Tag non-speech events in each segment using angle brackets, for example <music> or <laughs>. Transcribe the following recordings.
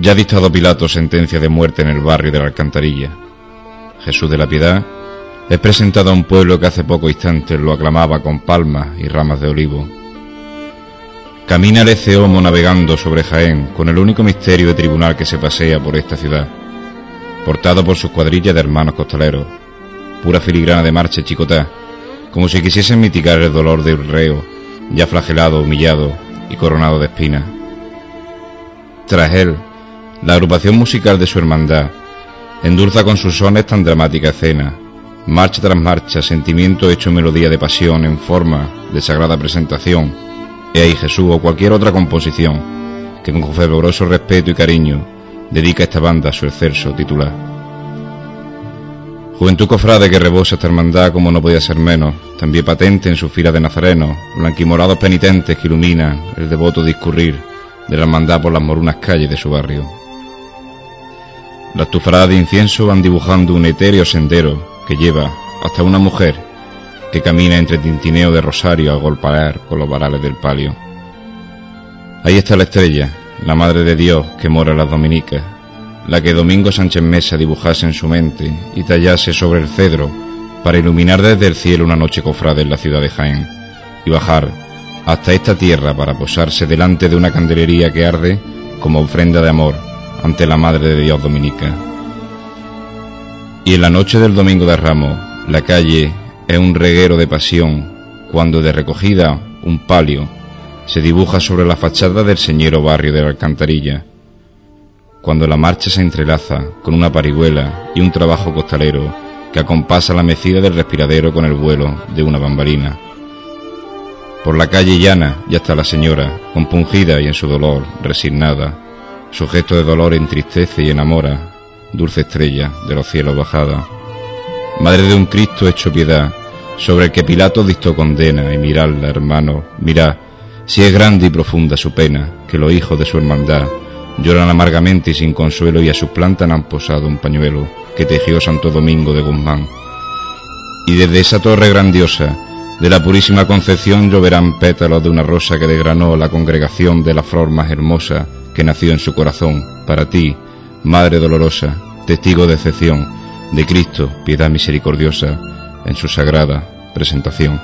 Ya ha dictado Pilato sentencia de muerte en el barrio de la Alcantarilla. Jesús de la Piedad es presentado a un pueblo que hace poco instante lo aclamaba con palmas y ramas de olivo. Camina el Eceomo navegando sobre Jaén con el único misterio de tribunal que se pasea por esta ciudad, portado por sus cuadrillas de hermanos costaleros, pura filigrana de marcha chicotá, como si quisiesen mitigar el dolor de un reo, ya flagelado, humillado y coronado de espinas. Tras él, la agrupación musical de su hermandad endulza con sus sones tan dramática escena, marcha tras marcha, sentimiento hecho melodía de pasión en forma de sagrada presentación, y ahí Jesús o cualquier otra composición que con fervoroso respeto y cariño dedica esta banda a su excelso titular. Juventud cofrade que rebosa esta hermandad como no podía ser menos, también patente en su fila de nazarenos, blanquimorados penitentes que iluminan el devoto discurrir de la hermandad por las morunas calles de su barrio. Las tufaradas de incienso van dibujando un etéreo sendero que lleva hasta una mujer que camina entre tintineo de rosario al golpear con los varales del palio. Ahí está la estrella, la Madre de Dios que mora en las Dominicas, la que Domingo Sánchez Mesa dibujase en su mente y tallase sobre el cedro para iluminar desde el cielo una noche cofrada en la ciudad de Jaén y bajar hasta esta tierra para posarse delante de una candelería que arde como ofrenda de amor ante la Madre de Dios Dominica. Y en la noche del Domingo de Ramos, la calle es un reguero de pasión, cuando de recogida un palio se dibuja sobre la fachada del señero barrio de la Alcantarilla. Cuando la marcha se entrelaza con una parihuela y un trabajo costalero que acompasa la mecida del respiradero con el vuelo de una bambalina. Por la calle llana ya está la señora, compungida y en su dolor, resignada. Su gesto de dolor entristece y enamora, dulce estrella de los cielos bajada. Madre de un Cristo hecho piedad, sobre el que Pilato dictó condena, y miradla, hermano, mirad, si es grande y profunda su pena, que los hijos de su hermandad lloran amargamente y sin consuelo y a su planta han posado un pañuelo que tejió Santo Domingo de Guzmán. Y desde esa torre grandiosa, de la purísima concepción lloverán pétalos de una rosa que degranó la congregación de la flor más hermosa que nació en su corazón, para ti, Madre dolorosa, testigo de excepción, de Cristo, piedad misericordiosa, en su sagrada presentación.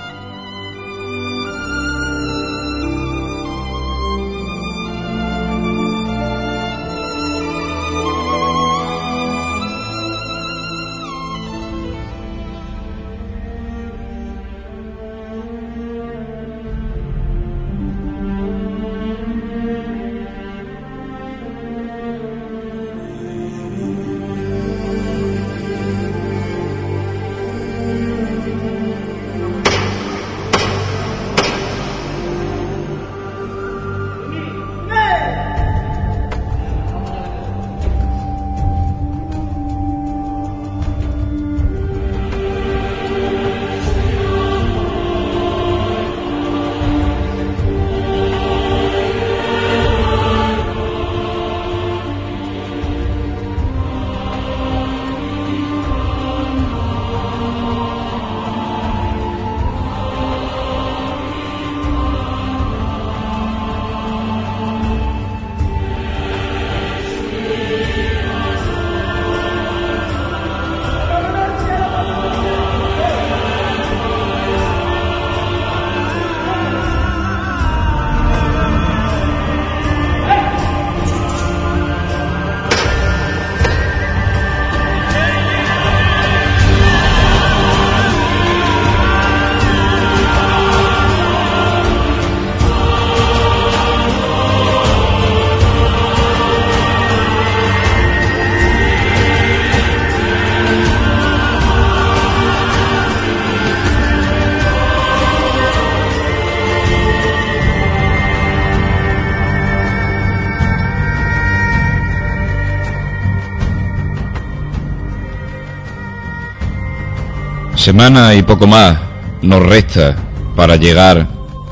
Semana y poco más nos resta para llegar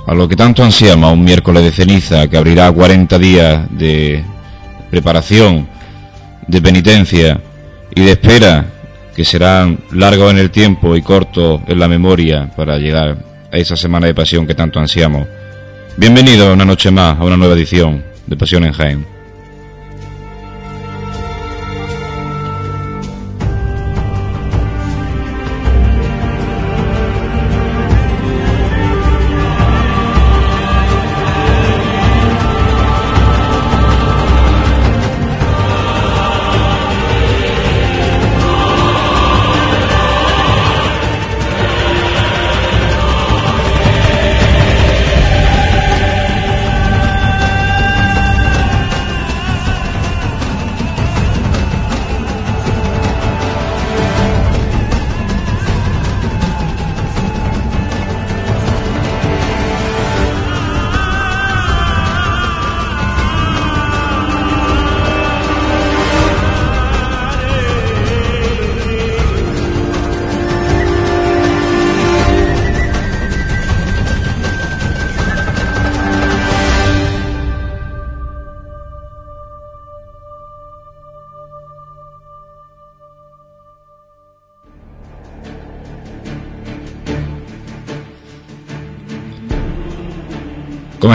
a lo que tanto ansiamos, un miércoles de ceniza que abrirá 40 días de preparación, de penitencia y de espera, que serán largos en el tiempo y cortos en la memoria para llegar a esa semana de pasión que tanto ansiamos. Bienvenido una noche más a una nueva edición de Pasión en Jaén.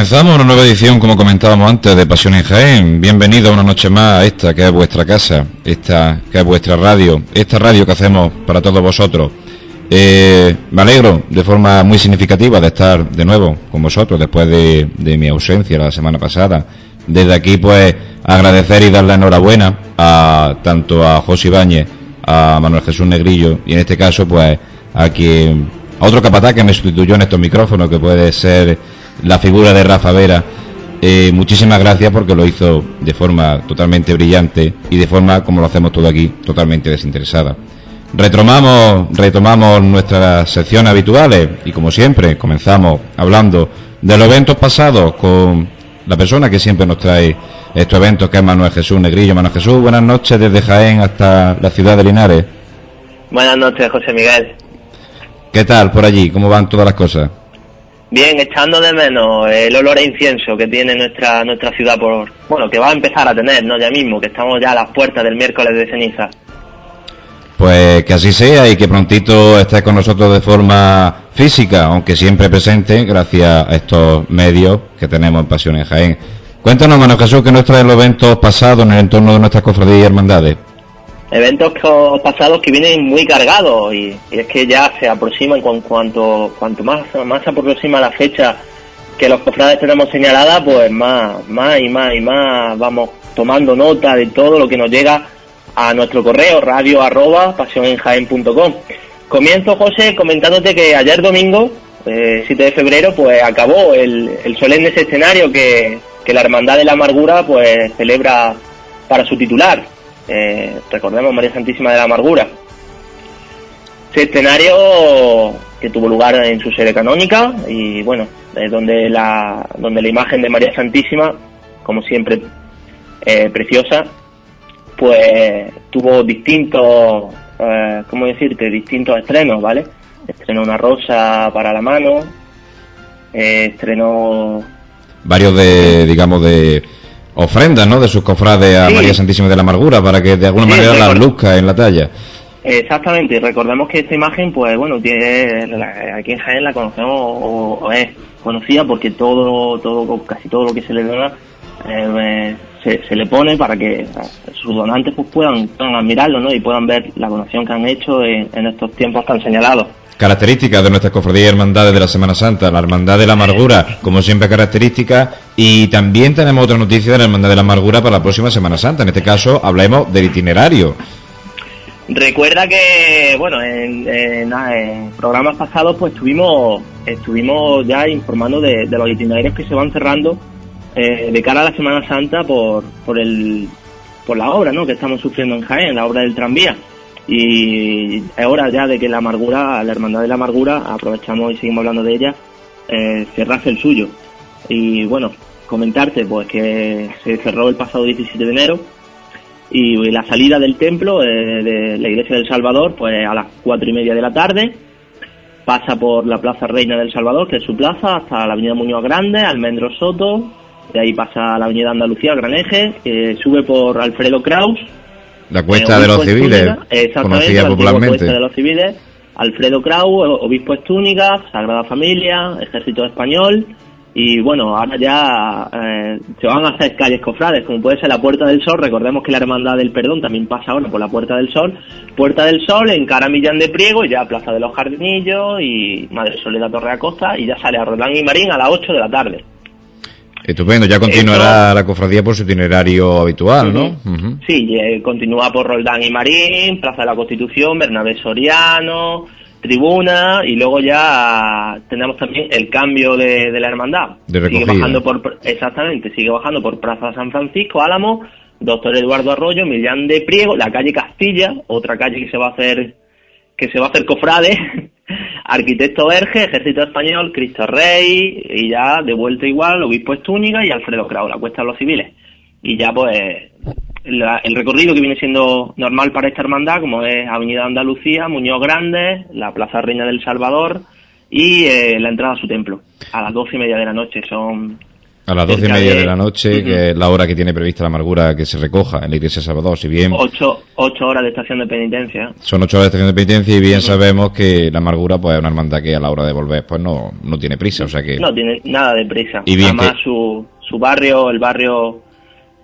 Comenzamos una nueva edición, como comentábamos antes, de Pasión en Jaén. Bienvenido una noche más a esta que es vuestra casa, esta que es vuestra radio, esta radio que hacemos para todos vosotros. Eh, me alegro de forma muy significativa de estar de nuevo con vosotros después de, mi ausencia la semana pasada. Desde aquí, pues, agradecer y dar la enhorabuena a tanto a José Ibáñez, a Manuel Jesús Negrillo y en este caso, pues, a quien, a otro capataz que me sustituyó en estos micrófonos, que puede ser la figura de Rafa Vera. Eh, muchísimas gracias porque lo hizo de forma totalmente brillante y de forma, como lo hacemos todo aquí, totalmente desinteresada. Retomamos, retomamos nuestras secciones habituales y como siempre comenzamos hablando de los eventos pasados con la persona que siempre nos trae estos eventos que es Manuel Jesús Negrillo. Manuel Jesús, buenas noches desde Jaén hasta la ciudad de Linares. Buenas noches, José Miguel. ¿Qué tal por allí? ¿Cómo van todas las cosas? Bien, echando de menos el olor a incienso que tiene nuestra nuestra ciudad por bueno que va a empezar a tener, no ya mismo, que estamos ya a las puertas del miércoles de ceniza. Pues que así sea y que prontito estés con nosotros de forma física, aunque siempre presente, gracias a estos medios que tenemos en Pasión en Jaén. Cuéntanos, Manuel Jesús, que nos traen los eventos pasados en el entorno de nuestras cofradías y hermandades. Eventos pasados que vienen muy cargados y, es que ya se aproximan con cuanto cuanto más más se aproxima la fecha que los cofrades tenemos señalada, pues más más y más y más vamos tomando nota de todo lo que nos llega a nuestro correo radio arroba pasionenjaen.com. Comienzo, José, comentándote que ayer domingo, 7 eh, de febrero, pues acabó el, solemne escenario que, la Hermandad de la Amargura pues celebra para su titular. Eh, recordemos María Santísima de la Amargura. Este escenario que tuvo lugar en su sede canónica y bueno, es donde la, donde la imagen de María Santísima, como siempre, eh, preciosa, pues tuvo distintos, eh, ¿cómo decirte? Distintos estrenos, ¿vale? Estrenó una rosa para la mano, eh, estrenó... Varios de, digamos, de ofrendas, ¿no? De sus cofrades a María Santísima de la Amargura para que de alguna manera la luzca en la talla. Exactamente, y recordemos que esta imagen, pues bueno, tiene, aquí en Jaén la conocemos o, es conocida porque todo, todo, casi todo lo que se le dona eh, se, le pone para que sus donantes pues puedan, admirarlo ¿no? y puedan ver la donación que han hecho en, estos tiempos tan señalados. Características de nuestras cofradías y hermandades de la Semana Santa, la Hermandad de la Amargura, como siempre característica, y también tenemos otra noticia de la Hermandad de la Amargura para la próxima Semana Santa. En este caso hablemos del itinerario. Recuerda que, bueno, en, programas pasados pues estuvimos, estuvimos ya informando de los itinerarios que se van cerrando eh, de cara a la Semana Santa por, por, el, por la obra ¿no? que estamos sufriendo en Jaén, la obra del tranvía. Y es hora ya de que la amargura, la hermandad de la amargura, aprovechamos y seguimos hablando de ella, eh, cerrase el suyo. Y bueno, comentarte pues que se cerró el pasado 17 de enero y la salida del templo eh, de la iglesia del Salvador pues a las cuatro y media de la tarde pasa por la Plaza Reina del Salvador, que es su plaza, hasta la Avenida Muñoz Grande, Almendro Soto, de ahí pasa a la Avenida Andalucía, Gran Eje, sube por Alfredo Kraus. La Cuesta de los Civiles, conocida popularmente. Cuesta de los Civiles, Alfredo Kraus, Obispo Estúnica, Sagrada Familia, Ejército Español, y bueno, ahora ya eh, se van a hacer calles cofrades, como puede ser la Puerta del Sol, recordemos que la Hermandad del Perdón también pasa ahora por la Puerta del Sol, Puerta del Sol, en cara Millán de Priego, y ya Plaza de los Jardinillos y Madre Soledad Torre Acosta, y ya sale a Roldán y Marín a las 8 de la tarde. Estupendo, ya continuará la cofradía por su itinerario habitual, ¿no? Sí, eh, continúa por Roldán y Marín, Plaza de la Constitución, Bernabé Soriano, Tribuna y luego ya tenemos también el cambio de, la hermandad. sigue bajando por, exactamente, sigue bajando por Plaza San Francisco, Álamo, Doctor Eduardo Arroyo, Millán de Priego, la calle Castilla, otra calle que se va a hacer que se va a hacer cofrade Arquitecto Verge, Ejército Español, Cristo Rey, y ya de vuelta igual, Obispo Estúñiga y Alfredo Crao, la Cuesta de los Civiles. Y ya pues el recorrido que viene siendo normal para esta hermandad, como es Avenida Andalucía, Muñoz Grande, la Plaza Reina del Salvador y eh, la entrada a su templo, a las doce y media de la noche. Son A las doce y media de, la noche, que es la hora que tiene prevista la amargura que se recoja en la iglesia sábado, si bien... Ocho, ocho horas de estación de penitencia. Son ocho horas de estación de penitencia y bien sabemos que la amargura pues es una hermandad que a la hora de volver pues no, no tiene prisa, o sea que... No tiene nada de prisa. Y bien Además su, su barrio, el barrio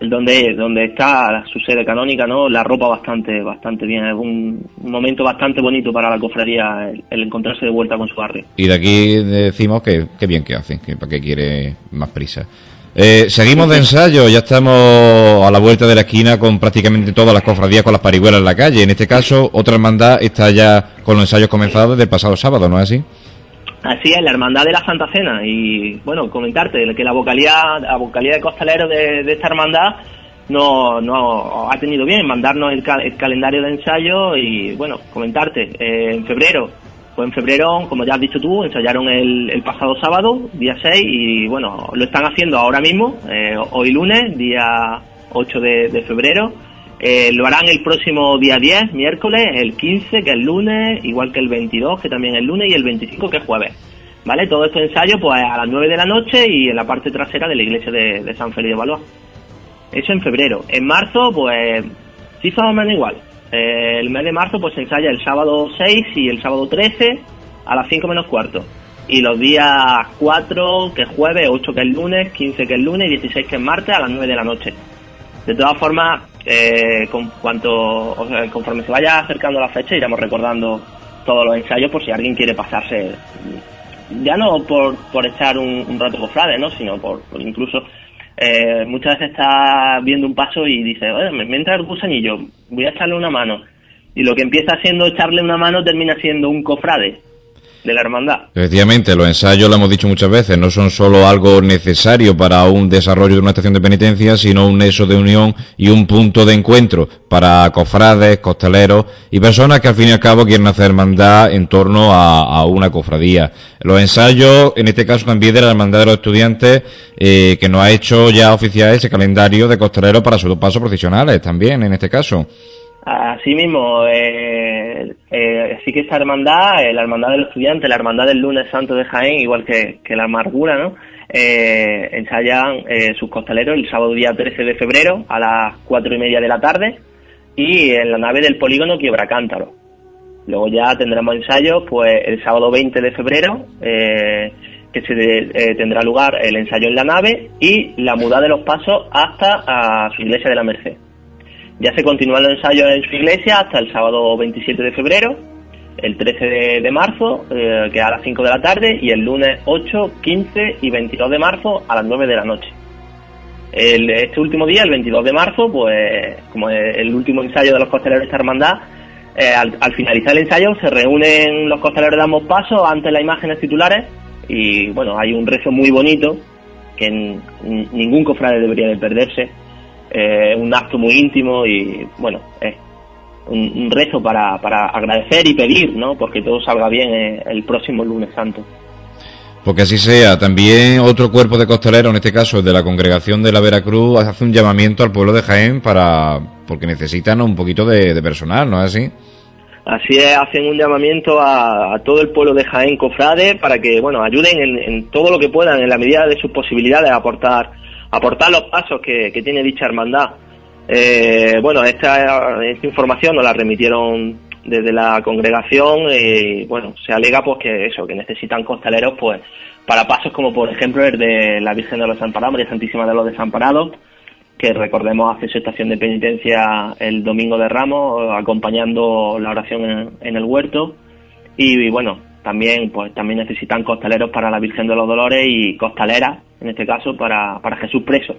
donde donde está su sede canónica no la ropa bastante bastante bien es un, momento bastante bonito para la cofradía el, encontrarse de vuelta con su barrio y de aquí decimos que, qué bien que hace que para qué quiere más prisa eh, seguimos de ensayo, ya estamos a la vuelta de la esquina con prácticamente todas las cofradías con las parihuelas en la calle. En este caso, otra hermandad está ya con los ensayos comenzados desde pasado sábado, ¿no es así? Así es, la Hermandad de la Santa Cena. Y bueno, comentarte que la vocalía, la vocalía de costalero de, esta hermandad no, no ha tenido bien mandarnos el, calendario de ensayo y bueno, comentarte, eh, en febrero, pues en febrero, como ya has dicho tú, ensayaron el, pasado sábado, día 6, y bueno, lo están haciendo ahora mismo, eh, hoy lunes, día 8 de febrero eh, lo harán el próximo día 10, miércoles, el 15, que es lunes, igual que el 22, que también es lunes, y el 25, que es jueves. ¿Vale? Todo este ensayo pues a las 9 de la noche y en la parte trasera de la iglesia de, San Felipe de Valois. Eso en febrero. En marzo, pues sí más o menos igual. Eh, el mes de marzo pues se ensaya el sábado 6 y el sábado 13 a las 5 menos cuarto. Y los días 4, que es jueves, 8 que es lunes, 15 que es lunes y 16 que es martes a las 9 de la noche. De todas formas, eh, con cuanto, conforme se vaya acercando la fecha, iremos recordando todos los ensayos por si alguien quiere pasarse, ya no por, por echar un, rato cofrade, ¿no? sino por, incluso eh, muchas veces está viendo un paso y dice, me, me entra el gusanillo, voy a echarle una mano. Y lo que empieza siendo echarle una mano termina siendo un cofrade de la hermandad. Efectivamente, los ensayos, lo hemos dicho muchas veces, no son solo algo necesario para un desarrollo de una estación de penitencia, sino un nexo de unión y un punto de encuentro para cofrades, costaleros y personas que al fin y al cabo quieren hacer hermandad en torno a, una cofradía. Los ensayos, en este caso también de la hermandad de los estudiantes, eh, que nos ha hecho ya oficial ese calendario de costaleros para sus pasos profesionales también, en este caso. Así mismo, eh, eh, sí que esta hermandad, eh, la hermandad del estudiante, la hermandad del lunes santo de Jaén, igual que, la amargura. Eh, ensayan eh, sus costaleros el sábado día 13 de febrero a las cuatro y media de la tarde y en la nave del polígono Quiebra Cántaro. Luego ya tendremos ensayos pues el sábado 20 de febrero que se tendrá lugar el ensayo en la nave y la muda de los pasos hasta a su iglesia de la Merced. Ya se continúan los ensayos en su iglesia hasta el sábado 27 de febrero, el 13 de, marzo, eh, que a las 5 de la tarde, y el lunes 8, 15 y 22 de marzo a las 9 de la noche. este último día, el 22 de marzo, pues como el último ensayo de los costaleros de esta hermandad, eh, al, finalizar el ensayo se reúnen los costaleros de ambos pasos ante las imágenes titulares y bueno, hay un rezo muy bonito que ningún cofrade debería de perderse, eh, un acto muy íntimo y bueno, es un, rezo para, para, agradecer y pedir, ¿no? Porque todo salga bien eh, el próximo lunes santo. Porque así sea. También otro cuerpo de costaleros, en este caso el de la congregación de la Veracruz, hace un llamamiento al pueblo de Jaén para porque necesitan un poquito de, personal, ¿no es así? Así es, hacen un llamamiento a, todo el pueblo de Jaén Cofrade para que, bueno, ayuden en, en, todo lo que puedan, en la medida de sus posibilidades, a aportar aportar los pasos que, tiene dicha hermandad. Eh, bueno, esta, información nos la remitieron desde la congregación y bueno, se alega pues que eso, que necesitan costaleros pues para pasos como por ejemplo el de la Virgen de los Desamparados, María Santísima de los Desamparados, que recordemos hace su estación de penitencia el domingo de Ramos, acompañando la oración en, el huerto. Y, bueno, también pues también necesitan costaleros para la Virgen de los Dolores y costaleras en este caso, para, para Jesús preso.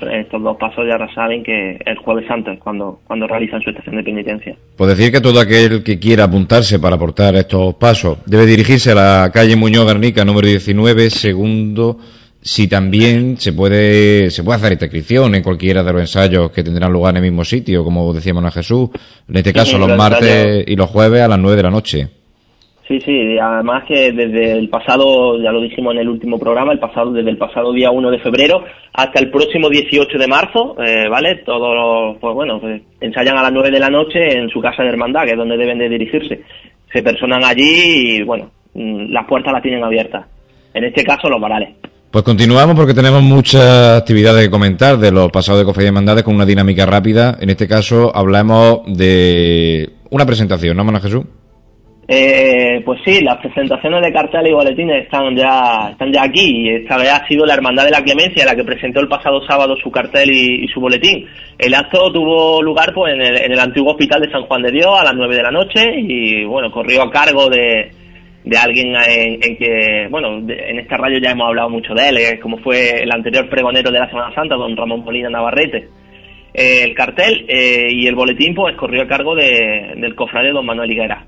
Estos dos pasos ya saben que el jueves santo es cuando, cuando realizan su estación de penitencia. Pues decir que todo aquel que quiera apuntarse para aportar estos pasos debe dirigirse a la calle Muñoz Garnica, número 19, segundo, si también se puede, se puede hacer esta inscripción en cualquiera de los ensayos que tendrán lugar en el mismo sitio, como decíamos a Jesús, en este caso los martes y los jueves a las 9 de la noche. Sí, sí, además que desde el pasado, ya lo dijimos en el último programa, el pasado desde el pasado día 1 de febrero hasta el próximo 18 de marzo, eh, ¿vale? Todos pues bueno, pues, ensayan a las 9 de la noche en su casa de hermandad, que es donde deben de dirigirse. Se personan allí y, bueno, mm, las puertas las tienen abiertas. En este caso, los varales. Pues continuamos porque tenemos muchas actividades que comentar de los pasados de Cofradía de Hermandades con una dinámica rápida. En este caso hablamos de una presentación, ¿no, Manuel Jesús? Eh, pues sí, las presentaciones de cartel y boletines están ya, están ya aquí. Esta vez ha sido la Hermandad de la Clemencia la que presentó el pasado sábado su cartel y, su boletín. El acto tuvo lugar pues en el, en el, antiguo hospital de San Juan de Dios a las 9 de la noche y bueno, corrió a cargo de, de alguien en, que, bueno, en este radio ya hemos hablado mucho de él, eh, como fue el anterior pregonero de la Semana Santa, don Ramón Molina Navarrete. Eh, el cartel eh, y el boletín pues corrió a cargo de, del cofrade don Manuel Higuera.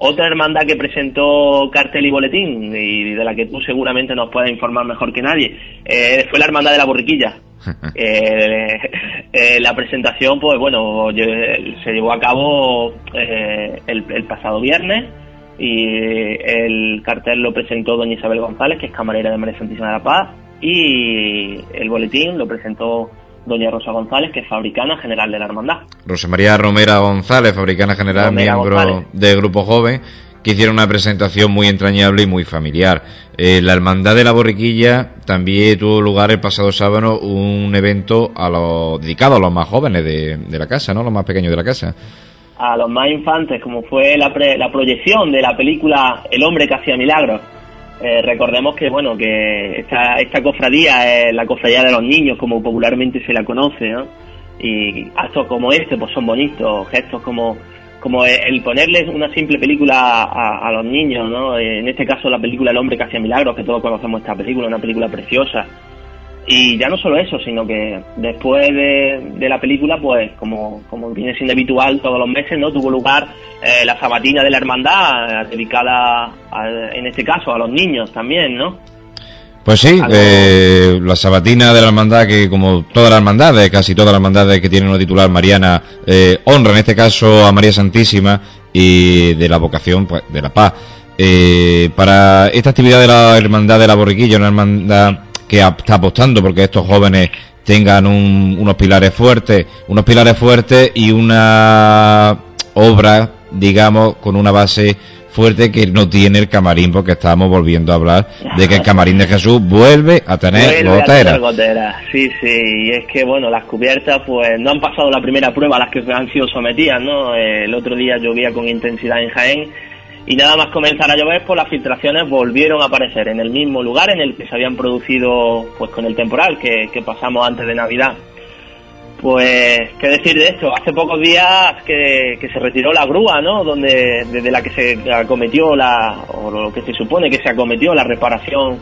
Otra hermandad que presentó cartel y boletín, y de la que tú seguramente nos puedes informar mejor que nadie, eh, fue la hermandad de la borriquilla. <laughs> Eh, eh, la presentación, pues bueno, se llevó a cabo el, el, pasado viernes y el cartel lo presentó doña Isabel González, que es camarera de María Santísima de la Paz, y el boletín lo presentó doña Rosa González, que es fabricana general de la hermandad. Rosa María Romera González, fabricana general, miembro del Grupo Joven, que hicieron una presentación muy entrañable y muy familiar. Eh, la Hermandad de la Borriquilla también tuvo lugar el pasado sábado un evento a los, dedicado a los más jóvenes de, de la casa, ¿no? Los más pequeños de la casa a los más infantes, como fue la, la proyección de la película El hombre que hacía milagros. Eh, recordemos que bueno que esta, esta cofradía es la cofradía de los niños como popularmente se la conoce ¿no? y actos como este pues son bonitos gestos como como el ponerles una simple película a, a, los niños no en este caso la película El hombre que hacía milagros que todos conocemos esta película una película preciosa y ya no solo eso, sino que después de, la película, pues como, como viene siendo habitual todos los meses, ¿no? Tuvo lugar eh, la sabatina de la hermandad, eh, dedicada en este caso a los niños también, ¿no? Pues sí, eh, la sabatina de la hermandad, que como todas las hermandades, casi todas las hermandades que tienen una titular mariana, eh, honra en este caso a María Santísima y de la vocación pues, de la paz. para esta actividad de la hermandad de la borriquilla, una hermandad que está apostando porque estos jóvenes tengan unos pilares fuertes, unos pilares fuertes y una obra, digamos, con una base fuerte que no tiene el camarín, porque estamos volviendo a hablar de que el camarín de Jesús vuelve a tener goteras. Sí, sí, y es que, bueno, las cubiertas pues no han pasado la primera prueba a las que han sido sometidas, ¿no? El otro día llovía con intensidad en Jaén y nada más comenzar a llover, pues las filtraciones volvieron a aparecer en el mismo lugar en el que se habían producido pues con el temporal que, pasamos antes de Navidad. Pues, ¿qué decir de esto? Hace pocos días que, se retiró la grúa, ¿no? Donde, desde la que se acometió la, o lo que se supone que se acometió la reparación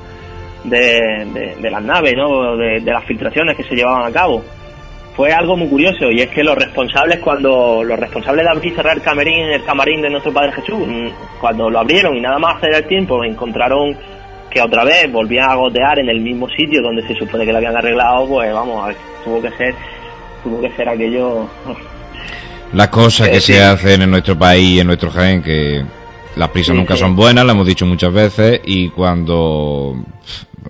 de, de, las naves, ¿no? De las filtraciones que se llevaban a cabo fue algo muy curioso y es que los responsables cuando los responsables de abrir y cerrar el camarín el camarín de nuestro Padre Jesús mm, cuando lo abrieron y nada más hacer el tiempo encontraron que otra vez volvían a gotear en el mismo sitio donde se supone que lo habían arreglado pues vamos tuvo que ser tuvo que ser aquello las cosas que se hacen en nuestro país en nuestro Jaén que las prisas nunca son buenas, lo hemos dicho muchas veces, y cuando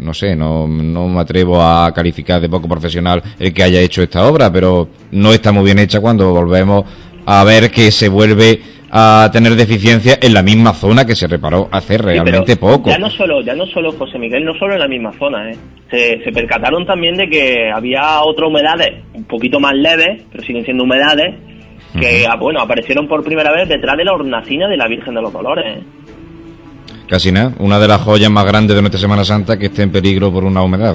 no sé, no, no me atrevo a calificar de poco profesional el que haya hecho esta obra, pero no está muy bien hecha cuando volvemos a ver que se vuelve a tener deficiencia en la misma zona que se reparó hace realmente poco. Ya no solo, ya no solo José Miguel, no solo en la misma zona, ¿eh? se, se percataron también de que había otras humedades un poquito más leves, pero siguen siendo humedades que ah, bueno aparecieron por primera vez detrás de la hornacina de la Virgen de los Dolores. ¿eh? Casi nada, una de las joyas más grandes de nuestra Semana Santa que esté en peligro por una humedad.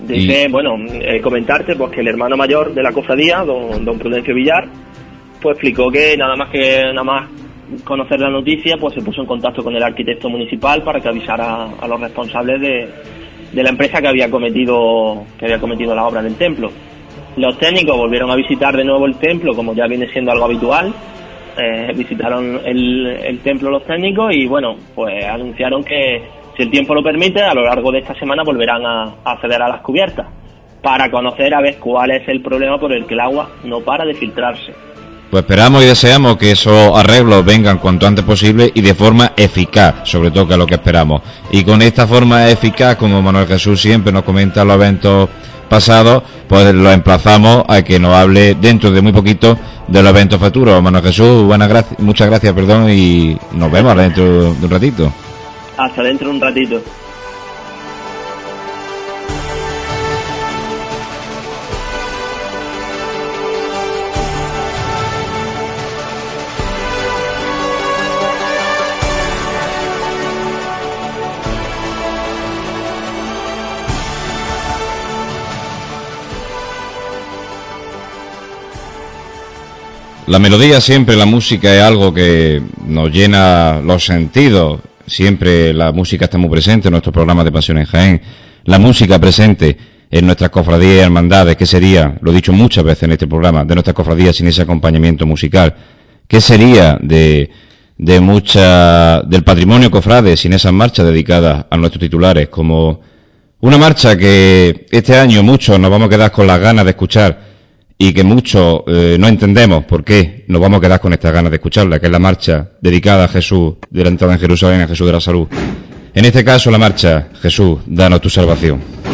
Dice, bueno, eh, comentarte pues que el hermano mayor de la cofradía, don, don Prudencio Villar, pues explicó que nada más que nada más conocer la noticia, pues se puso en contacto con el arquitecto municipal para que avisara a, los responsables de, de, la empresa que había cometido que había cometido la obra del templo. Los técnicos volvieron a visitar de nuevo el templo, como ya viene siendo algo habitual, eh, visitaron el, templo los técnicos y bueno, pues anunciaron que si el tiempo lo permite, a lo largo de esta semana volverán a, acceder a las cubiertas para conocer a ver cuál es el problema por el que el agua no para de filtrarse. Pues esperamos y deseamos que esos arreglos vengan cuanto antes posible y de forma eficaz, sobre todo que es lo que esperamos. Y con esta forma eficaz, como Manuel Jesús siempre nos comenta en los eventos pasados, pues lo emplazamos a que nos hable dentro de muy poquito de los eventos futuros. Manuel Jesús, buenas gracias, muchas gracias, perdón, y nos vemos dentro de un ratito. Hasta dentro de un ratito. La melodía siempre, la música es algo que nos llena los sentidos. Siempre la música está muy presente en nuestros programas de Pasión en Jaén. La música presente en nuestras cofradías y hermandades. ¿Qué sería, lo he dicho muchas veces en este programa, de nuestras cofradías sin ese acompañamiento musical? ¿Qué sería de, de mucha, del patrimonio cofrade sin esas marchas dedicadas a nuestros titulares? Como una marcha que este año muchos nos vamos a quedar con las ganas de escuchar y que muchos eh, no entendemos por qué nos vamos a quedar con estas ganas de escucharla, que es la marcha dedicada a Jesús de la entrada en Jerusalén, a Jesús de la salud. En este caso la marcha, Jesús, danos tu salvación.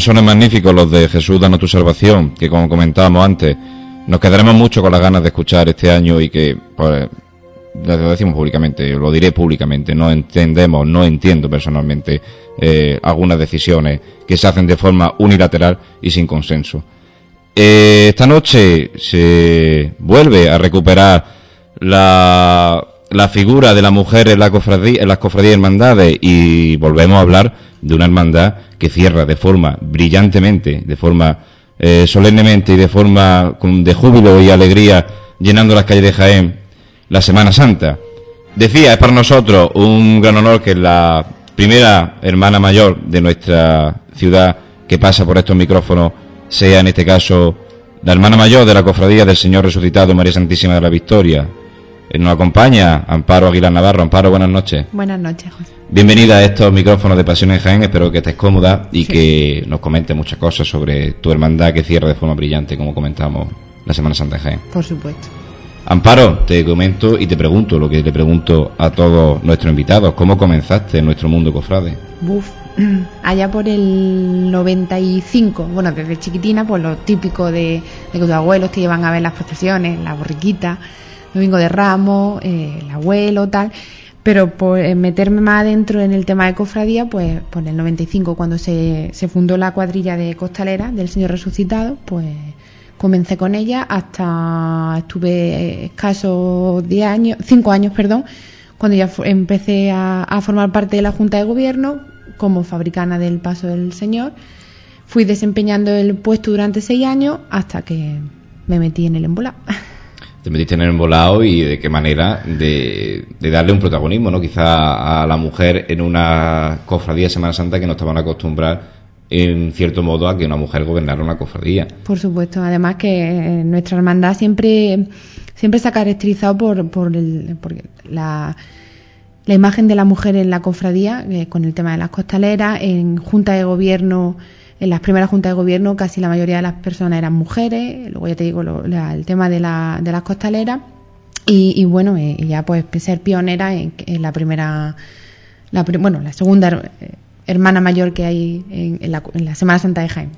Sones magníficos los de Jesús, danos tu salvación, que como comentábamos antes, nos quedaremos mucho con las ganas de escuchar este año y que, pues, lo decimos públicamente, lo diré públicamente, no entendemos, no entiendo personalmente eh, algunas decisiones que se hacen de forma unilateral y sin consenso. Eh, esta noche se vuelve a recuperar la, la figura de la mujer en, la cofradía, en las cofradías hermandades y volvemos a hablar de una hermandad que cierra de forma brillantemente, de forma eh, solemnemente y de forma de júbilo y alegría, llenando las calles de Jaén, la Semana Santa. Decía, es para nosotros un gran honor que la primera hermana mayor de nuestra ciudad que pasa por estos micrófonos sea en este caso la hermana mayor de la cofradía del Señor Resucitado María Santísima de la Victoria. Eh, nos acompaña Amparo Aguilar Navarro. Amparo, buenas noches. Buenas noches, José. Bienvenida a estos micrófonos de Pasión en Jaén. Espero que estés cómoda y que nos comente muchas cosas sobre tu hermandad que cierra de forma brillante, como comentamos la Semana Santa de Jaén. Por supuesto. Amparo, te comento y te pregunto lo que le pregunto a todos nuestros invitados. ¿Cómo comenzaste en nuestro mundo cofrade? Buf, <clears throat> allá por el 95, bueno, desde chiquitina, pues lo típico de, de que tus abuelos te llevan a ver las procesiones, la borriquita, domingo de Ramos, eh, el abuelo, tal. Pero por eh, meterme más adentro en el tema de cofradía, pues por el 95, cuando se, se fundó la cuadrilla de costalera del Señor Resucitado, pues comencé con ella hasta estuve escasos 10 años, 5 años, perdón, cuando ya empecé a, a, formar parte de la Junta de Gobierno como fabricana del Paso del Señor. Fui desempeñando el puesto durante 6 años hasta que me metí en el embolado. <laughs> Te metiste en el embolado y de qué manera de, de darle un protagonismo, ¿no? Quizá a la mujer en una cofradía de Semana Santa que no estaban acostumbrados en cierto modo a que una mujer gobernara una cofradía. Por supuesto, además que nuestra hermandad siempre siempre se ha caracterizado por, por, el, por la, la, imagen de la mujer en la cofradía, eh, con el tema de las costaleras, en junta de gobierno, en las primeras juntas de gobierno casi la mayoría de las personas eran mujeres, luego ya te digo lo, el tema de, la, de las costaleras y, y bueno, eh, ya pues ser pionera en, en la primera, la, bueno, la segunda hermana mayor que hay en, en, la, en, la, Semana Santa de Jaén.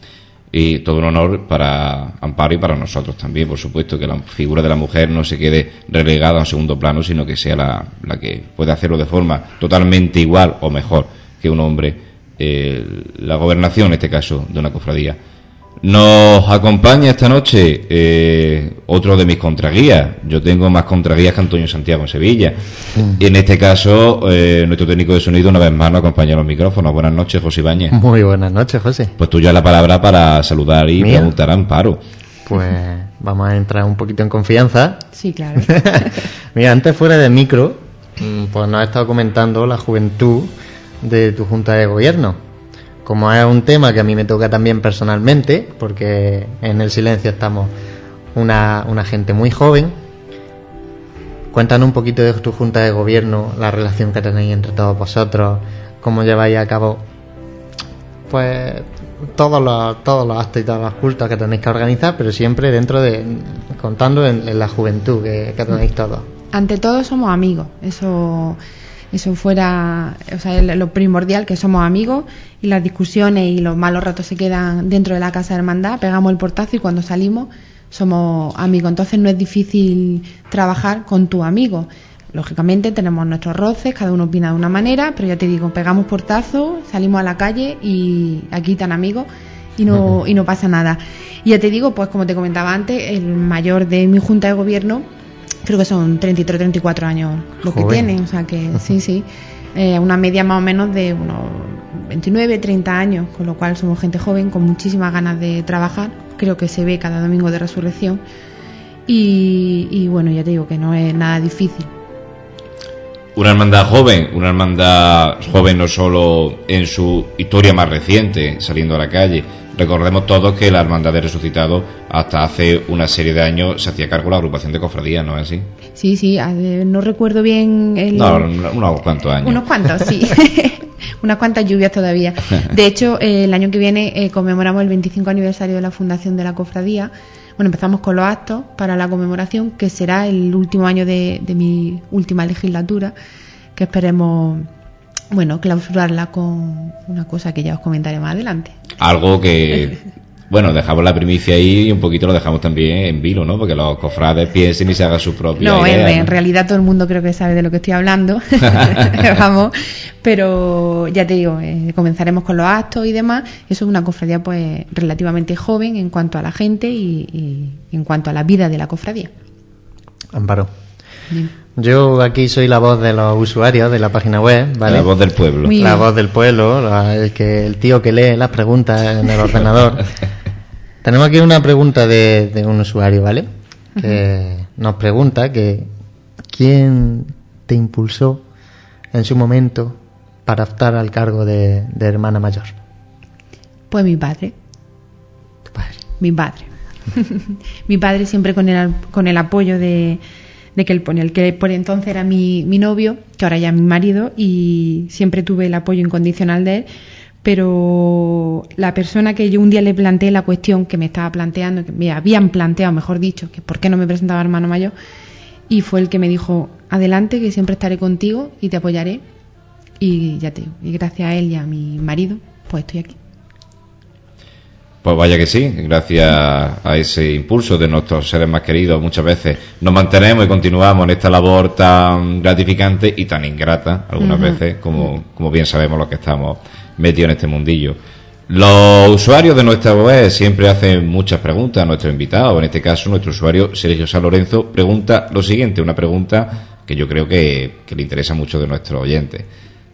Y todo un honor para Amparo y para nosotros también, por supuesto, que la figura de la mujer no se quede relegada a un segundo plano, sino que sea la, la que puede hacerlo de forma totalmente igual o mejor que un hombre, eh, la gobernación en este caso de una cofradía. Nos acompaña esta noche eh, otro de mis contraguías. Yo tengo más contraguías que Antonio Santiago en Sevilla. Y en este caso, eh, nuestro técnico de sonido una vez más nos acompaña a los micrófonos. Buenas noches, José Ibáñez. Muy buenas noches, José. Pues tú ya la palabra para saludar y Mía. preguntar a Amparo. Pues vamos a entrar un poquito en confianza. Sí, claro. <laughs> Mira, antes fuera de micro, pues nos ha estado comentando la juventud de tu junta de gobierno como es un tema que a mí me toca también personalmente, porque en el silencio estamos una, una gente muy joven, cuéntanos un poquito de tu junta de gobierno, la relación que tenéis entre todos vosotros, cómo lleváis a cabo pues todos los, todos los actos y todas las cultos que tenéis que organizar, pero siempre dentro de, contando en, la juventud que, que tenéis todos. Ante todo somos amigos, eso eso fuera o sea, lo primordial, que somos amigos y las discusiones y los malos ratos se quedan dentro de la casa de hermandad, pegamos el portazo y cuando salimos somos amigos. Entonces no es difícil trabajar con tu amigo. Lógicamente tenemos nuestros roces, cada uno opina de una manera, pero ya te digo, pegamos portazo, salimos a la calle y aquí tan amigos y no, y no pasa nada. Y ya te digo, pues como te comentaba antes, el mayor de mi junta de gobierno creo que son 33 34 años lo Joven. que tienen, o sea que <laughs> sí, sí, eh, una media más o menos de unos 29, 30 años, con lo cual somos gente joven con muchísimas ganas de trabajar, creo que se ve cada domingo de resurrección y, y bueno, ya te digo que no es nada difícil. Una hermandad joven, una hermandad joven no solo en su historia más reciente, saliendo a la calle. Recordemos todos que la hermandad de resucitado hasta hace una serie de años se hacía cargo de la agrupación de cofradías, ¿no es así? Sí, sí, no recuerdo bien el... No, unos cuantos años. Unos cuantos, sí. <laughs> unas cuantas lluvias todavía. De hecho, eh, el año que viene eh, conmemoramos el 25 aniversario de la fundación de la cofradía. Bueno, empezamos con los actos para la conmemoración, que será el último año de, mi última legislatura, que esperemos bueno, clausurarla con una cosa que ya os comentaré más adelante. Algo que, bueno, dejamos la primicia ahí y un poquito lo dejamos también en vilo, ¿no? Porque los cofrades piensen y se hagan su propia No, en, idea, en realidad todo el mundo creo que sabe de lo que estoy hablando, <laughs> <laughs> vamos, pero ya te digo, eh, comenzaremos con los actos y demás. Eso es una cofradía pues relativamente joven en cuanto a la gente y, y en cuanto a la vida de la cofradía. Amparo. Yo aquí soy la voz de los usuarios de la página web, ¿vale? La voz del pueblo. Muy- La voz del pueblo, la- el, que, el tío que lee las preguntas en el ordenador. <laughs> Tenemos aquí una pregunta de, de un usuario, ¿vale? Que nos pregunta que ¿quién te impulsó en su momento para optar al cargo de, de hermana mayor? Pues mi padre, Tu padre. mi padre. <laughs> mi padre siempre con el, con el apoyo de, de que el, el que por entonces era mi, mi novio, que ahora ya es mi marido, y siempre tuve el apoyo incondicional de él, pero la persona que yo un día le planteé la cuestión que me estaba planteando, que me habían planteado, mejor dicho, que por qué no me presentaba hermano mayor, y fue el que me dijo, adelante, que siempre estaré contigo y te apoyaré, y ya te digo, y gracias a él y a mi marido, pues estoy aquí. Pues vaya que sí, gracias a ese impulso de nuestros seres más queridos, muchas veces nos mantenemos y continuamos en esta labor tan gratificante y tan ingrata, algunas veces, como, como bien sabemos los que estamos metidos en este mundillo. Los usuarios de nuestra web siempre hacen muchas preguntas a nuestros invitados. En este caso, nuestro usuario Sergio San Lorenzo pregunta lo siguiente, una pregunta que yo creo que, que le interesa mucho de nuestros oyentes.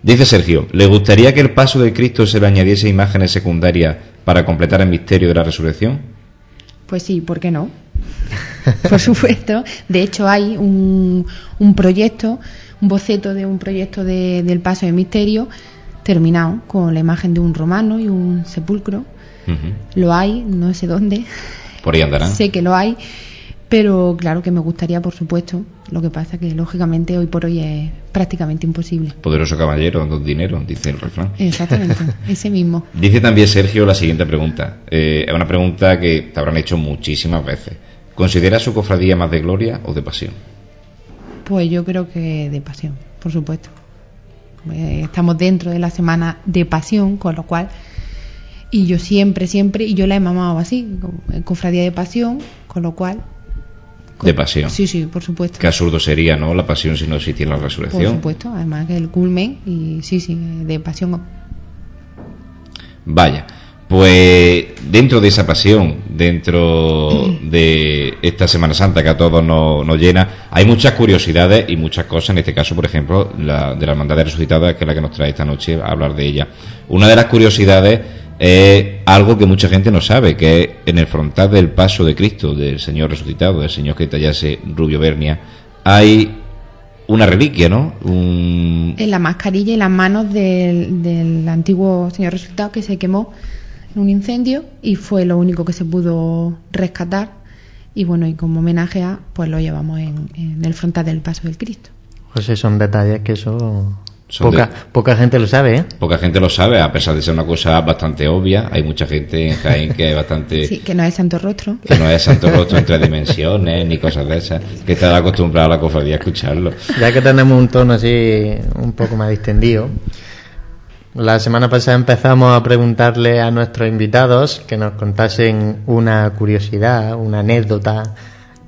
Dice Sergio, ¿le gustaría que el paso de Cristo se le añadiese imágenes secundarias para completar el misterio de la resurrección? Pues sí, ¿por qué no? <laughs> Por supuesto. De hecho, hay un, un proyecto, un boceto de un proyecto de- del paso de misterio terminado con la imagen de un romano y un sepulcro. Lo hay, no sé dónde. Por ahí andarán. Sé que lo hay, pero claro que me gustaría, por supuesto. Lo que pasa que, lógicamente, hoy por hoy es prácticamente imposible. Poderoso caballero, dos dinero, dice el refrán. Exactamente, <laughs> ese mismo. Dice también Sergio la siguiente pregunta. Eh, es una pregunta que te habrán hecho muchísimas veces. ¿Considera su cofradía más de gloria o de pasión? Pues yo creo que de pasión, por supuesto. Eh, estamos dentro de la semana de pasión, con lo cual, y yo siempre, siempre, y yo la he mamado así, eh, cofradía de pasión, con lo cual. De pasión. Sí, sí, por supuesto. Qué absurdo sería, ¿no? La pasión si no existiera la Por resurrección. supuesto, además que el culmen, y sí, sí, de pasión. Vaya, pues dentro de esa pasión, dentro <clears throat> de esta Semana Santa que a todos nos, nos llena, hay muchas curiosidades y muchas cosas, en este caso, por ejemplo, la de la Hermandad de Resucitada, que es la que nos trae esta noche a hablar de ella. Una de las curiosidades es algo que mucha gente no sabe, que es en el frontal del paso de Cristo, del Señor resucitado, del Señor que tallase Rubio Bernia, hay una reliquia, ¿no? Un, En la mascarilla y las manos del, del antiguo señor resucitado que se quemó en un incendio y fue lo único que se pudo rescatar. Y bueno, y como homenaje a, pues lo llevamos en, en el frontal del paso del Cristo. José, son detalles que eso Son poca, de- poca gente lo sabe, ¿eh? Poca gente lo sabe, a pesar de ser una cosa bastante obvia. Hay mucha gente en Jaén que es bastante. Sí, que no es Santo Rostro. que no es santo rostro en tres dimensiones ni cosas de esas, que está acostumbrado a la cofradía a escucharlo. Ya que tenemos un tono así un poco más distendido, la semana pasada empezamos a preguntarle a nuestros invitados que nos contasen una curiosidad, una anécdota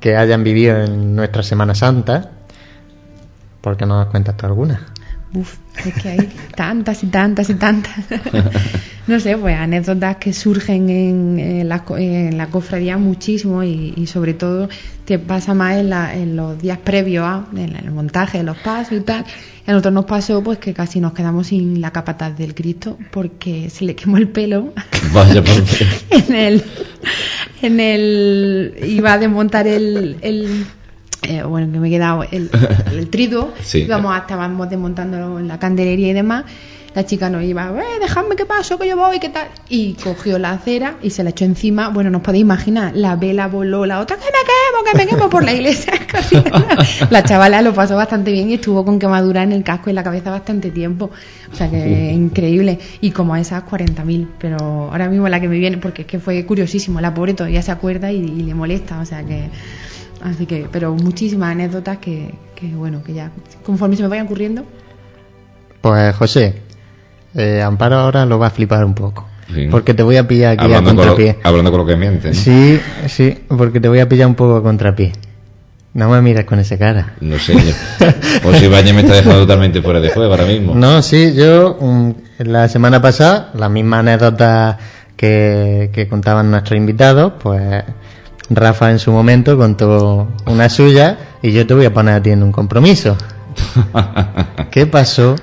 que hayan vivido en nuestra Semana Santa. ¿Por qué no nos cuentas tú alguna? Uf, es que hay tantas y tantas y tantas. <laughs> no sé, pues anécdotas que surgen en, en la, en la cofradía muchísimo y, y sobre todo te pasa más en, la- en los días previos a en el montaje de los pasos y tal. A nosotros nos pasó pues que casi nos quedamos sin la capataz del Cristo porque se le quemó el pelo <laughs> Vaya por <laughs> en el en el iba a desmontar el, el eh, bueno que me he quedado el, <laughs> el triduo. Sí. íbamos estábamos desmontando la candelería y demás. La chica nos iba eh, dejadme que paso que yo voy qué tal y cogió la cera y se la echó encima. Bueno nos podéis imaginar la vela voló la otra que me quemo que me quemo por la iglesia <laughs> la chavala lo pasó bastante bien y estuvo con quemadura en el casco y la cabeza bastante tiempo. O sea que increíble. Y como a esas 40.000 pero ahora mismo la que me viene porque es que fue curiosísimo la pobre todavía se acuerda y, y le molesta. O sea que así que pero muchísimas anécdotas que, que bueno que ya conforme se me vayan ocurriendo Pues José, Eh, Amparo ahora lo va a flipar un poco. Sí. Porque te voy a pillar aquí Hablando a con, lo, contrapié. hablando con lo que miente. ¿no? Sí, sí, porque te voy a pillar un poco a contrapié. No me miras con esa cara. No sé. yo- O si Bañez me está dejando totalmente fuera de juego ahora mismo. No, sí, yo mm, la semana pasada, la misma anécdota que, que contaban nuestros invitados, pues Rafa en su momento contó una suya y yo te voy a poner a ti en un compromiso. <laughs> ¿Qué pasó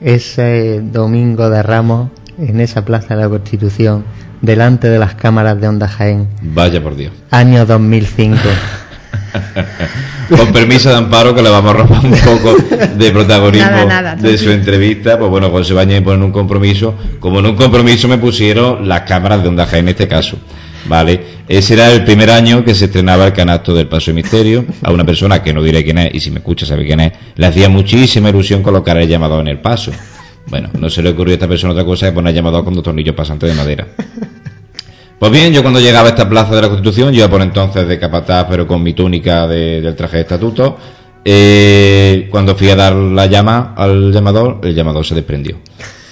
ese domingo de Ramos en esa Plaza de la Constitución delante de las cámaras de Onda Jaén, Vaya por Dios. año 2005? <laughs> Con permiso de Amparo, que le vamos a robar un poco de protagonismo Nada, nada, de su entrevista. Pues bueno, José Bañez me pone en un compromiso. Como en un compromiso me pusieron las cámaras de Onda Jaén en este caso. Vale, ese era el primer año que se estrenaba el canasto del Paso de Misterio. A una persona que no diré quién es, y si me escucha sabe quién es, le hacía muchísima ilusión colocar el llamador en el paso. Bueno, no se le ocurrió a esta persona otra cosa que poner llamador con dos tornillos pasantes de madera. Pues bien, yo cuando llegaba a esta plaza de la Constitución, yo iba por entonces de capataz, pero con mi túnica de- del traje de estatuto. eh, cuando fui a dar la llama al llamador, el llamador se desprendió.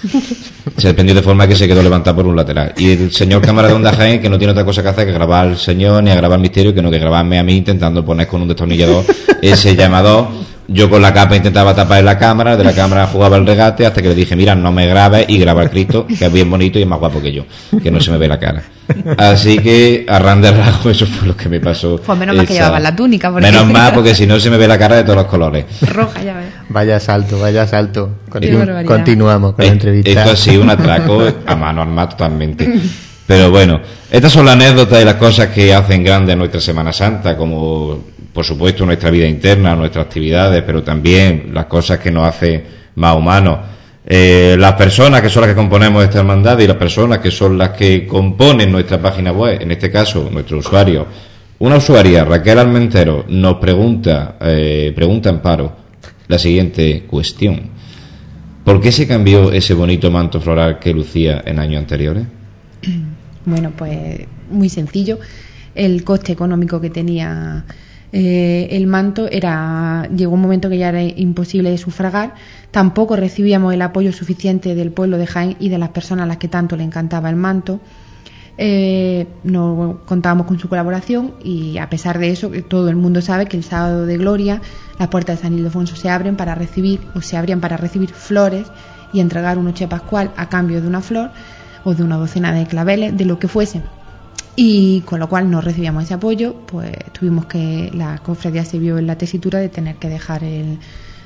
<laughs> Se desprendió de forma que se quedó levantado por un lateral. Y el señor cámara de Onda Jaén, que no tiene otra cosa que hacer que grabar al señor ni a grabar misterio, que no que grabarme a mí intentando poner con un destornillador <laughs> ese llamador. Yo con la capa intentaba tapar la cámara, de la cámara jugaba el regate hasta que le dije, mira, no me grabes y graba el Cristo, que es bien bonito y es más guapo que yo, que no se me ve la cara. Así que a ran de rajo eso fue lo que me pasó. Pues menos mal que llevabas la túnica, porque- Menos <laughs> mal porque si no se me ve la cara de todos los colores. Roja, ya ves. Vaya salto, vaya salto. Continu- continuamos con la Eh, entrevista. Esto ha sido un atraco a mano armada totalmente. Pero bueno, estas son las anécdotas y las cosas que hacen grande nuestra Semana Santa, como por supuesto nuestra vida interna, nuestras actividades, pero también las cosas que nos hacen más humanos. Eh, las personas que son las que componemos esta hermandad y las personas que son las que componen nuestra página web, en este caso nuestro usuario. Una usuaria, Raquel Almentero, nos pregunta, eh, pregunta Amparo, la siguiente cuestión. ¿Por qué se cambió ese bonito manto floral que lucía en años anteriores? <clears throat> Bueno, pues muy sencillo. El coste económico que tenía eh, el manto era llegó un momento que ya era imposible de sufragar. Tampoco recibíamos el apoyo suficiente del pueblo de Jaén y de las personas a las que tanto le encantaba el manto. Eh, no contábamos con su colaboración y a pesar de eso, todo el mundo sabe que el sábado de Gloria las puertas de San Ildefonso se abren para recibir o se abrían para recibir flores y entregar un noche pascual a cambio de una flor o de una docena de claveles, de lo que fuese. Y con lo cual no recibíamos ese apoyo, pues tuvimos que, la cofradía se vio en la tesitura de tener que dejar el,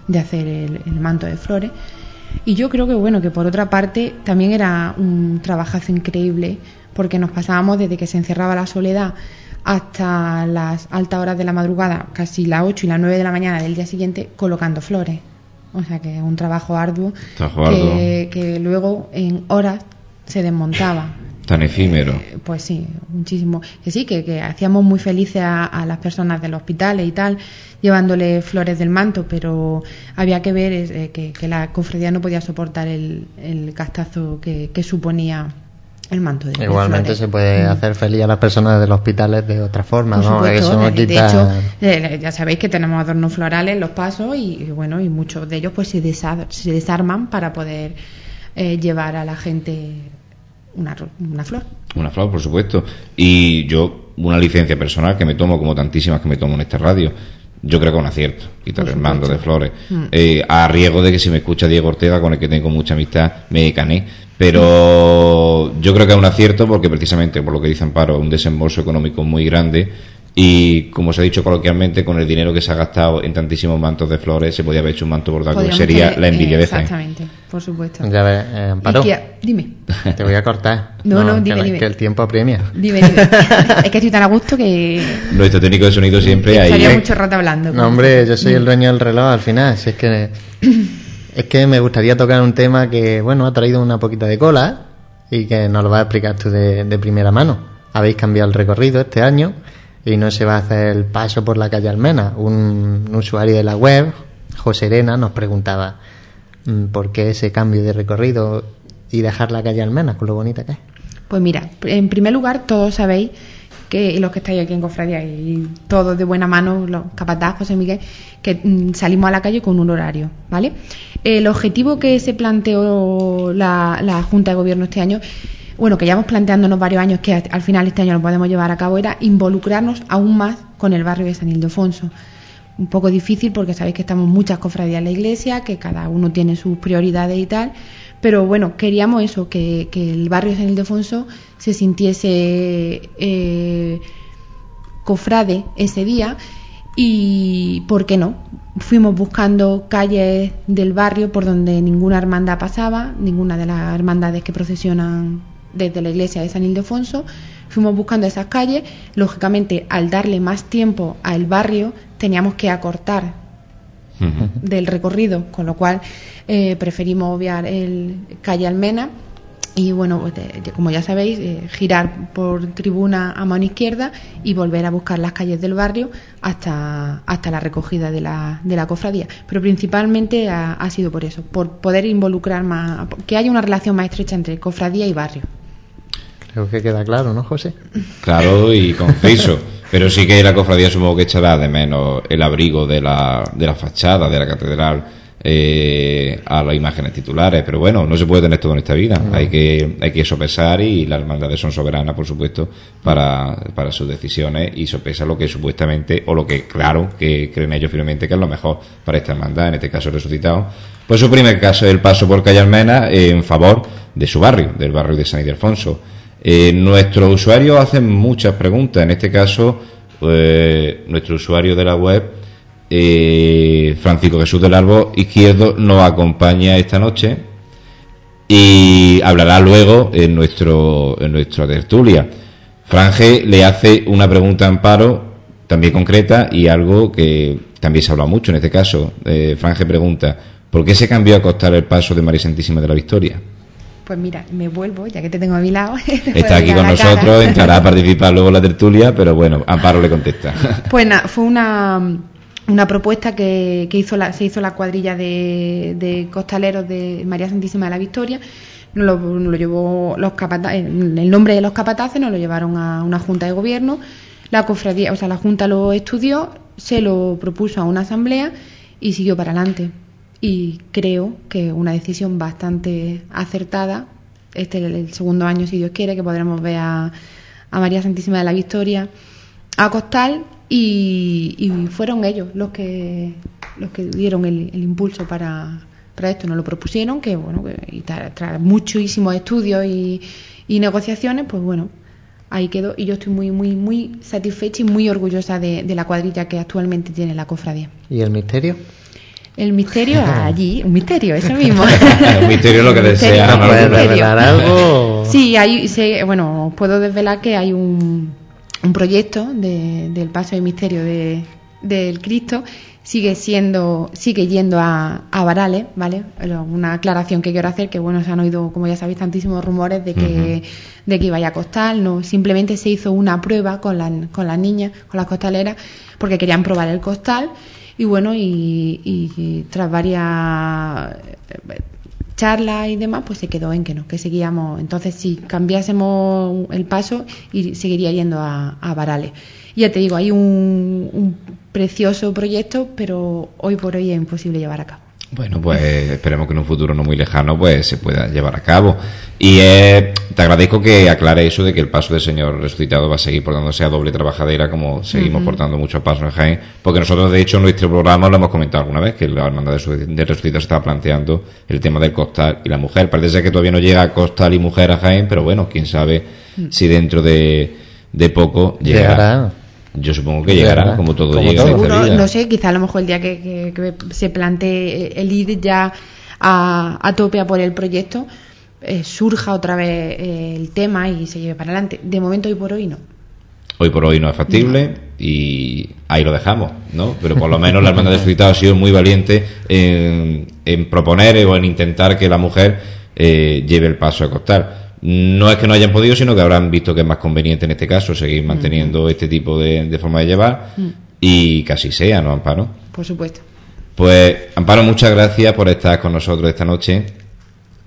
de hacer el manto de flores. Y yo creo que bueno, que por otra parte también era un trabajazo increíble, porque nos pasábamos desde que se encerraba la soledad hasta las altas horas de la madrugada, casi las 8 y las 9 de la mañana del día siguiente, colocando flores. O sea que es un trabajo arduo, Trabajo que, que luego en horas se desmontaba. Tan efímero. Eh, Pues sí, muchísimo. Que sí, que, que hacíamos muy felices a, a las personas de los hospitales y tal, llevándole flores del manto, pero había que ver eh, que, que la cofradía no podía soportar el, el gastazo que, que suponía el manto de de Igualmente se puede Mm. hacer feliz a las personas de los hospitales de otra forma, Por ¿no? supuesto, Eso no de- de quita- hecho, eh, ya sabéis que tenemos adornos florales los pasos y, y bueno, y muchos de ellos pues se, desa- se desarman para poder eh, llevar a la gente una, una flor. Una flor, por supuesto. Y yo, una licencia personal que me tomo, como tantísimas que me tomo en esta radio, yo creo que es un acierto quitar el mando de flores. Mm. Eh, a riesgo de que si me escucha Diego Ortega, con el que tengo mucha amistad, me cané. Pero yo creo que es un acierto porque precisamente, por lo que dice Amparo, un desembolso económico muy grande. Y como se ha dicho coloquialmente, con el dinero que se ha gastado en tantísimos mantos de flores, se podía haber hecho un manto bordado, que sería la envidia eh, de Jaén. Exactamente, por supuesto. Ya ves, eh, Amparo, que- dime, <laughs> te voy a cortar. No, no, que dime, la- dime. Que el tiempo apremia. dime, dime. <laughs> es que estoy tan a gusto que Nuestro técnico de sonido siempre ahí. estaría mucho rato hablando. No, hombre, yo soy el dueño del reloj al final. Si es que <coughs> es que me gustaría tocar un tema que, bueno, ha traído una poquita de cola y que nos lo vas a explicar tú de, de primera mano. Habéis cambiado el recorrido este año y no se va a hacer el paso por la calle Almena. Un, usuario de la web, José Arena, nos preguntaba mm, por qué ese cambio de recorrido y dejar la calle Almena con lo bonita que es. Pues mira, en primer lugar, todos sabéis que, los que estáis aquí en Cofradía, y todos de buena mano, los capataz, José Miguel, que mm, salimos a la calle con un horario, ¿vale? El objetivo que se planteó la, la Junta de Gobierno este año bueno, que llevamos planteándonos varios años que al final este año lo podemos llevar a cabo, era involucrarnos aún más con el barrio de San Ildefonso. Un poco difícil porque sabéis que estamos muchas cofradías en la iglesia, que cada uno tiene sus prioridades y tal, pero bueno, queríamos eso, que, el barrio de San Ildefonso se sintiese eh, cofrade ese día y, ¿por qué no? Fuimos buscando calles del barrio por donde ninguna hermandad pasaba, ninguna de las hermandades que procesionan desde la iglesia de San Ildefonso, fuimos buscando esas calles, lógicamente al darle más tiempo al barrio teníamos que acortar del recorrido, con lo cual eh, preferimos obviar el calle Almena y bueno, pues, como ya sabéis, eh, girar por tribuna a mano izquierda y volver a buscar las calles del barrio hasta, hasta la recogida de la, de la cofradía. Pero principalmente ha, ha sido por eso, por poder involucrar más, que haya una relación más estrecha entre cofradía y barrio. Creo que queda claro, ¿no, José? Claro y conciso. Pero sí que la cofradía supongo que echará de menos el abrigo de la, de la fachada de la catedral eh, a las imágenes titulares. Pero bueno, no se puede tener todo en esta vida. Hay que hay que sopesar y las hermandades son soberanas, por supuesto, para, para sus decisiones y sopesa lo que supuestamente, o lo que, claro, que creen ellos firmemente que es lo mejor para esta hermandad, en este caso resucitado. Pues su primer caso es el paso por Calle Almena en favor de su barrio, del barrio de San Ildefonso. Eh, nuestros usuarios hacen muchas preguntas. En este caso, eh, nuestro usuario de la web, eh, Francisco Jesús del Árbol Izquierdo, nos acompaña esta noche y hablará luego en, nuestro, en nuestra tertulia. Franje le hace una pregunta a Amparo, también concreta, y algo que también se habla mucho en este caso. Eh, Franje pregunta, ¿por qué se cambió a costar el paso de María Santísima de la Victoria? Pues mira, me vuelvo, ya que te tengo a mi lado. <laughs> Está aquí con nosotros, entrará a <laughs> participar luego en la tertulia, pero bueno, Amparo le contesta. <laughs> Pues nada, fue una, una propuesta que, hizo la, se hizo la cuadrilla de, costaleros de María Santísima de la Victoria. Nos lo, llevó los capataces, el nombre de los capataces nos lo llevaron a una junta de gobierno. La cofradía, o sea, la junta lo estudió, se lo propuso a una asamblea y siguió para adelante y creo que una decisión bastante acertada. Este es el segundo año, si Dios quiere, que podremos ver a, María Santísima de la Victoria a Costal y, fueron ellos los que los que dieron el, impulso para, para, esto, nos lo propusieron, que bueno, y tras, muchísimos estudios y, negociaciones, pues bueno, ahí quedó y yo estoy muy muy muy satisfecha y muy orgullosa de, de la cuadrilla que actualmente tiene la cofradía. ¿Y el misterio? El misterio <laughs> allí, un misterio, eso mismo. <laughs> un misterio lo que <laughs> desea. ¿No puedes desvelar algo? Sí, hay, bueno, puedo desvelar que hay un, un proyecto de, del paso de misterio de, del Cristo sigue siendo sigue yendo a, a Varales vale una aclaración que quiero hacer que bueno se han oído como ya sabéis tantísimos rumores de que de que iba a costar no simplemente se hizo una prueba con la, con las niñas con las costaleras porque querían probar el costal y bueno, y, tras varias eh, charlas y demás, pues se quedó en que no, que seguíamos. Entonces, si cambiásemos el paso, y seguiría yendo a, a Varales. Y ya te digo, hay un, un precioso proyecto, pero hoy por hoy es imposible llevar a cabo. Bueno, pues esperemos que en un futuro no muy lejano pues se pueda llevar a cabo. Y eh, te agradezco que aclare eso de que el paso del Señor resucitado va a seguir portándose a doble trabajadera como seguimos portando muchos pasos en Jaén, porque nosotros de hecho en nuestro programa lo hemos comentado alguna vez, que la hermandad de resucitado estaba planteando el tema del costal y la mujer. Parece ser que todavía no llega costal y mujer a Jaén, pero bueno, quién sabe mm. si dentro de, de poco llegará. Yo supongo que llegará, como todo llega. no sé, quizá a lo mejor el día que, se plantee el ir ya a, tope a por el proyecto, eh, surja otra vez eh, el tema y se lleve para adelante. De momento, hoy por hoy no. Hoy por hoy no es factible y ahí lo dejamos, ¿no? Pero por lo menos la Hermandad de Suscitado ha sido muy valiente en, proponer o en intentar que la mujer eh, lleve el paso a costar no es que no hayan podido, sino que habrán visto que es más conveniente en este caso seguir manteniendo este tipo de, forma de llevar mm. y casi sea, ¿no, Amparo? Por supuesto. Pues, Amparo, muchas gracias por estar con nosotros esta noche.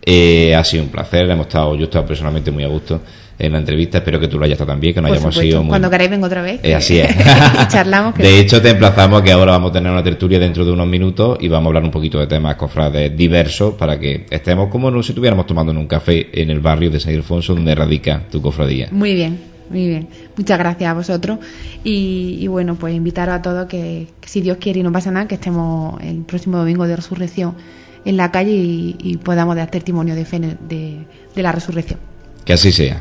Eh, ha sido un placer, hemos estado, yo he estado personalmente muy a gusto en la entrevista. Espero que tú lo hayas estado también, que no Por hayamos supuesto, sido muy... Cuando queráis vengo otra vez. Eh, así es. <laughs> Charlamos. que- De hecho, te emplazamos que ahora vamos a tener una tertulia dentro de unos minutos y vamos a hablar un poquito de temas cofrades diversos para que estemos como si estuviéramos tomando un café en el barrio de San Ildefonso donde radica tu cofradía. Muy bien, muy bien. Muchas gracias a vosotros. Y, y bueno, pues invitaros a todos que, que si Dios quiere y no pasa nada, que estemos el próximo domingo de resurrección en la calle y, y podamos dar testimonio de fe en de la resurrección. Que así sea.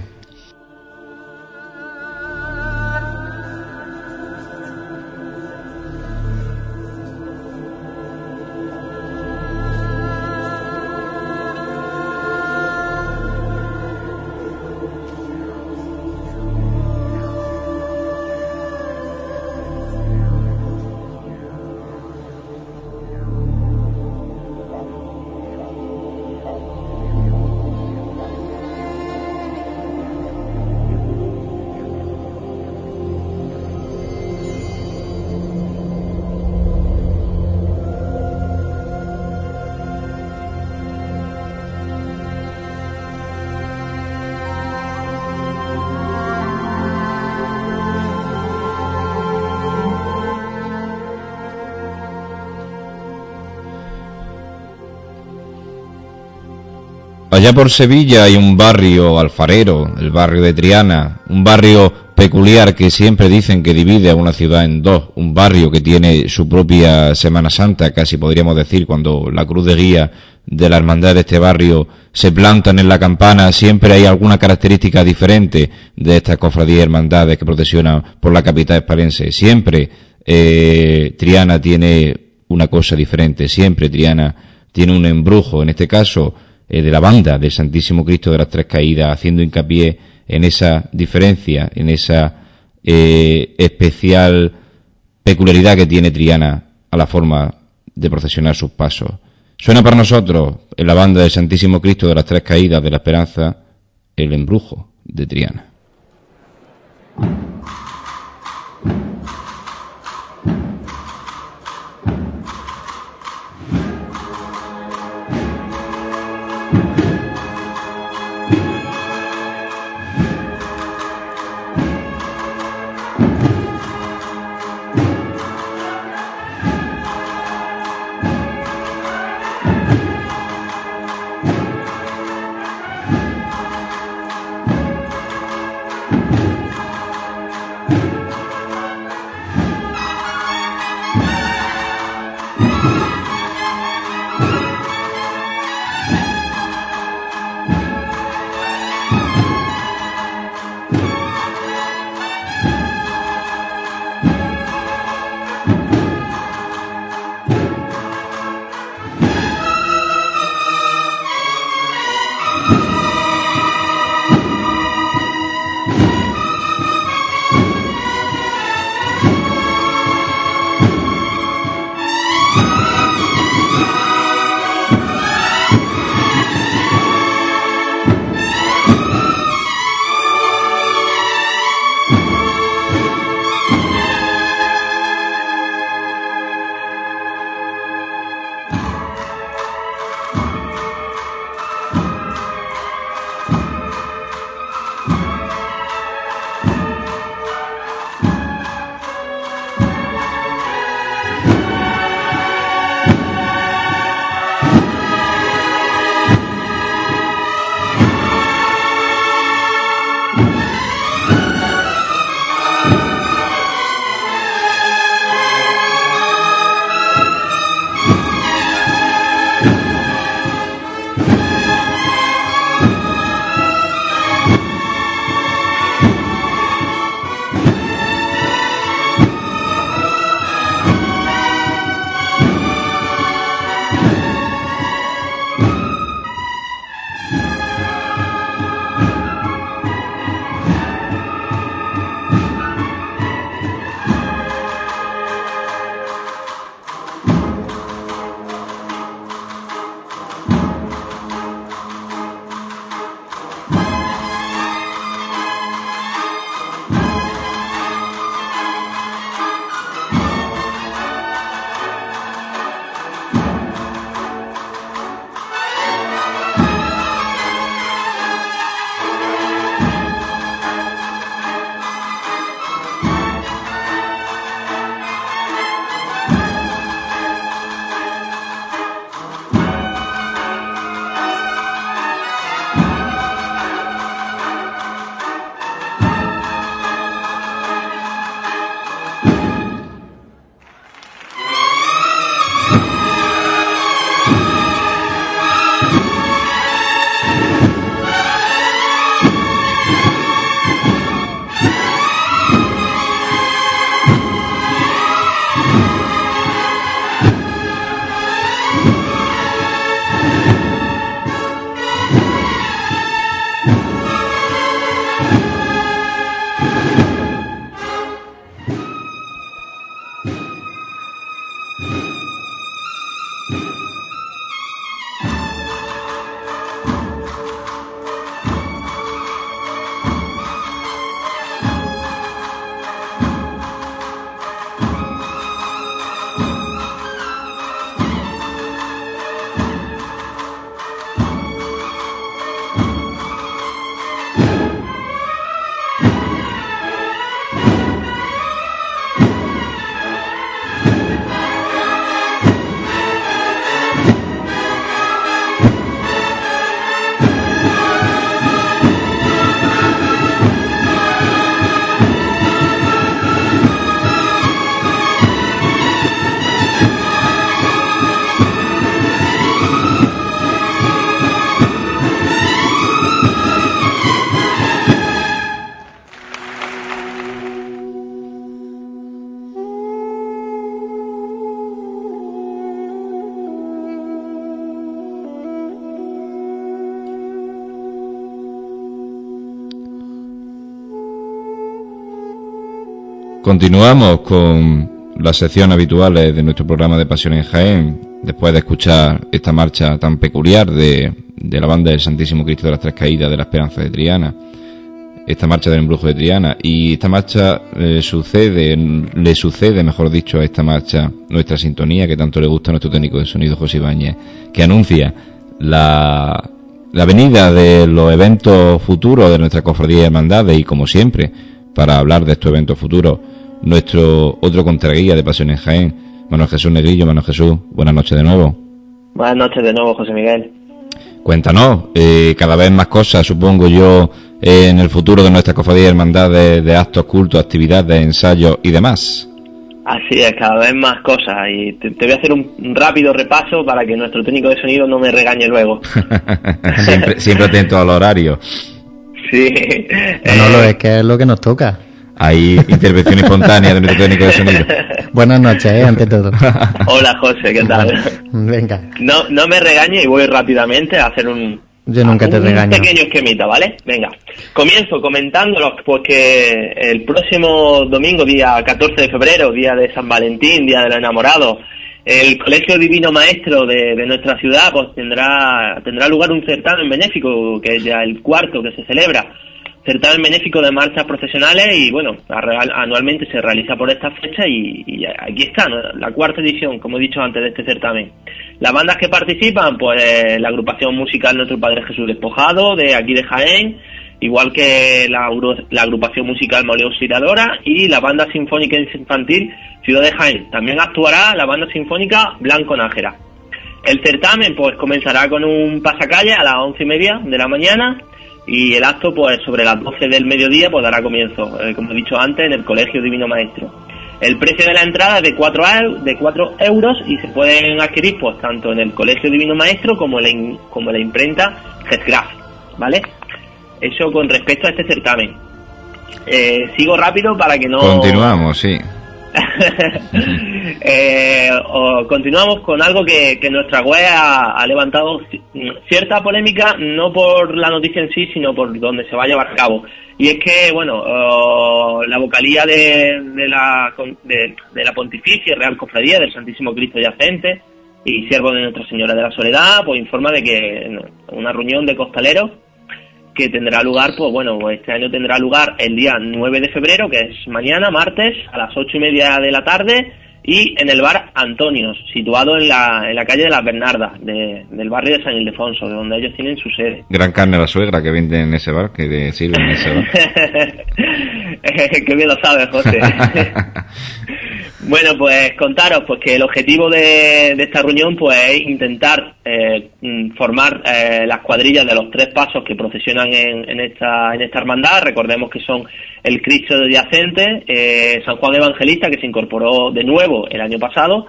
Allá por Sevilla hay un barrio alfarero, el barrio de Triana, un barrio peculiar que siempre dicen que divide a una ciudad en dos, un barrio que tiene su propia Semana Santa, casi podríamos decir, cuando la cruz de guía de la hermandad de este barrio se plantan en la campana, siempre hay alguna característica diferente de estas cofradías y hermandades que procesionan por la capital espalense. Siempre eh, Triana tiene una cosa diferente, siempre Triana tiene un embrujo, en este caso eh, de la banda del Santísimo Cristo de las Tres Caídas, haciendo hincapié en esa diferencia, en esa eh, especial peculiaridad que tiene Triana a la forma de procesionar sus pasos. Suena para nosotros en la banda del Santísimo Cristo de las Tres Caídas de la Esperanza el embrujo de Triana. Continuamos con las secciones habituales de nuestro programa de Pasión en Jaén, después de escuchar esta marcha tan peculiar de, la banda del Santísimo Cristo de las Tres Caídas de la Esperanza de Triana, esta marcha del embrujo de Triana, y esta marcha eh, sucede, le sucede, mejor dicho, a esta marcha nuestra sintonía que tanto le gusta a nuestro técnico de sonido José Ibáñez, que anuncia la, la venida de los eventos futuros de nuestra cofradía de hermandades y como siempre, para hablar de estos eventos futuros, nuestro otro contraguía de Pasión en Jaén, Manuel Jesús Negrillo. Manuel Jesús, buenas noches de nuevo. Buenas noches de nuevo, José Miguel. Cuéntanos, eh, cada vez más cosas, supongo yo, en el futuro de nuestra cofradía de hermandades, de actos, cultos, actividades, ensayos y demás. Así es, cada vez más cosas. Y te, voy a hacer un, rápido repaso para que nuestro técnico de sonido no me regañe luego. <laughs> siempre, siempre atento al horario. Sí. No, no, es que es lo que nos toca. Hay intervención espontánea de nuestro técnico de sonido. Buenas noches, ¿eh? ante todo. <laughs> Hola, José, ¿qué tal? Venga. No, no me regañe y voy rápidamente a hacer un, yo nunca te regaño. Un pequeño esquemita, ¿vale? Venga. Comienzo comentándolos porque el próximo domingo, día 14 de febrero, día de San Valentín, día de los enamorados, el Colegio Divino Maestro de, nuestra ciudad pues tendrá tendrá lugar un certamen benéfico que es ya el cuarto que se celebra certamen benéfico de marchas profesionales y bueno anualmente se realiza por esta fecha y, aquí está la cuarta edición como he dicho antes de este certamen las bandas que participan pues la agrupación musical Nuestro Padre Jesús Despojado de aquí de Jaén igual que la, agrupación musical Moleo Auxiliadora y la banda sinfónica infantil Ciudad de Jaén. También actuará la banda sinfónica Blanco Nájera. El certamen pues comenzará con un pasacalle a las once y media de la mañana y el acto pues sobre las 12 del mediodía pues dará comienzo, eh, como he dicho antes, en el Colegio Divino Maestro. El precio de la entrada es de 4, de 4 euros y se pueden adquirir pues tanto en el Colegio Divino Maestro como en, la imprenta Getgraf, ¿vale? Eso con respecto a este certamen. Eh, sigo rápido para que no... Continuamos, sí. <laughs> eh, continuamos con algo que, nuestra web ha, levantado cierta polémica, no por la noticia en sí, sino por donde se va a llevar a cabo. Y es que, bueno, la vocalía de, la, de, de Pontificia Real Cofradía del Santísimo Cristo Yacente y siervo de Nuestra Señora de la Soledad, pues informa de que una reunión de costaleros que tendrá lugar, pues bueno, este año tendrá lugar el día 9 de febrero, que es mañana, martes, a las ocho y media de la tarde, y en el bar Antonios, situado en la, en la calle de las Bernardas, del barrio de San Ildefonso, de donde ellos tienen su sede. Gran carne la suegra que vende en ese bar, que sirve en ese bar. <laughs> Qué bien lo sabes, José. <laughs> bueno, pues contaros pues que el objetivo de, esta reunión pues es intentar eh, formar eh, las cuadrillas de los tres pasos que procesionan en, esta, en esta hermandad. Recordemos que son el Cristo de Yacente, eh, San Juan Evangelista, que se incorporó de nuevo el año pasado,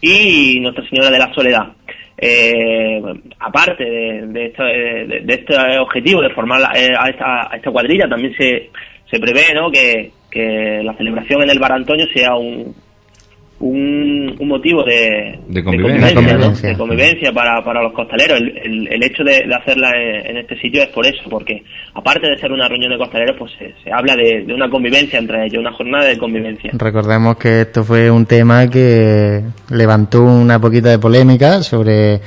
y Nuestra Señora de la Soledad. aparte de, este, objetivo de formar a, esta, a esta cuadrilla, también se, se prevé ¿no? que, la celebración en el Bar Antonio sea un, un, motivo de, convivencia, para, para, los costaleros. El, el, hecho de, hacerla en, este sitio es por eso, porque aparte de ser una reunión de costaleros, pues se, habla de, una convivencia entre ellos, una jornada de convivencia. Recordemos que esto fue un tema que levantó una poquita de polémica sobre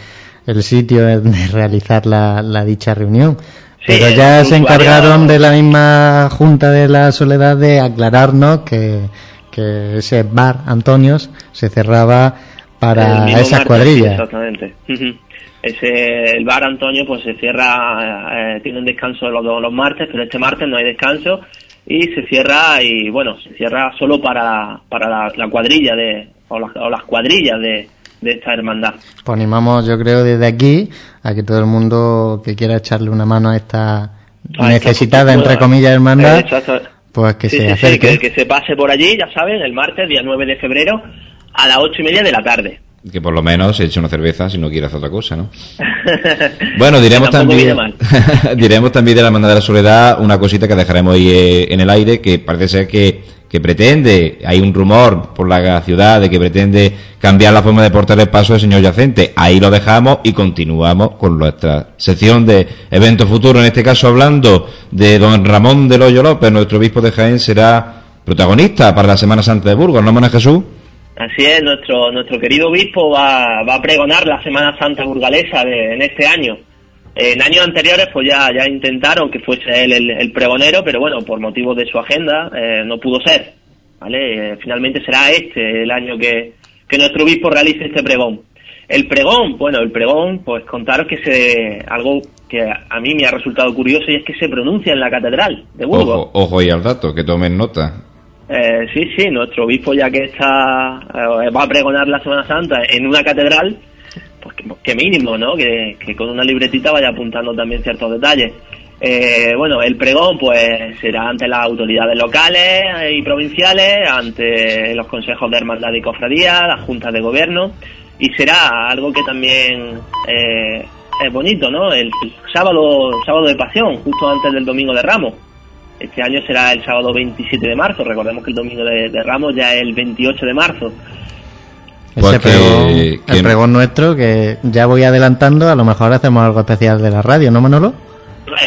el sitio de <laughs> realizar la, la dicha reunión. Pero ya se encargaron de la misma Junta de la Soledad de aclararnos que, que ese bar Antonios se cerraba para esas cuadrillas. Exactamente. Ese, el bar Antonio pues se cierra, eh, tiene un descanso los, los martes, pero este martes no hay descanso y se cierra y bueno, se cierra solo para, para la, cuadrilla de, o las cuadrillas de, de esta hermandad. Pues animamos, yo creo, desde aquí a que todo el mundo que quiera echarle una mano a esta necesitada, entre comillas, hermandad, pues que se acerque. que, se pase por allí, ya saben, el martes, día 9 de febrero, a las ocho y media de la tarde. Que por lo menos se eche una cerveza si no quiere hacer otra cosa, ¿no? <laughs> bueno, diremos también, <laughs> diremos también de la Hermandad de la Soledad una cosita que dejaremos ahí eh, en el aire, que parece ser que que pretende, hay un rumor por la ciudad de que pretende cambiar la forma de portar el paso del señor Yacente. Ahí lo dejamos y continuamos con nuestra sección de eventos futuros. En este caso hablando de don Ramón del Hoyo López, nuestro obispo de Jaén será protagonista para la Semana Santa de Burgos, ¿no, Manuel Jesús? Así es, nuestro, nuestro querido obispo va, va a pregonar la Semana Santa burgalesa de, en este año. En años anteriores pues ya, ya intentaron que fuese él el, pregonero, pero bueno, por motivos de su agenda eh, no pudo ser. ¿vale? Eh, finalmente será este el año que, que nuestro obispo realice este pregón. El pregón, bueno, el pregón, pues contaros que se, algo que a mí me ha resultado curioso y es que se pronuncia en la catedral de Burgos. Ojo, ojo y al dato, que tomen nota. Eh, sí, sí, nuestro obispo ya que está, eh, va a pregonar la Semana Santa en una catedral, que, mínimo, ¿no? Que, con una libretita vaya apuntando también ciertos detalles. Eh, bueno, el pregón pues será ante las autoridades locales y provinciales, ante los consejos de hermandad y cofradía, las juntas de gobierno y será algo que también eh, es bonito, ¿no? El, sábado, sábado de pasión, justo antes del domingo de Ramos. Este año será el sábado 27 de marzo, recordemos que el domingo de, Ramos ya es el 28 de marzo. Ese pregón, el pregón nuestro que ya voy adelantando, a lo mejor hacemos algo especial de la radio, ¿no, Manolo?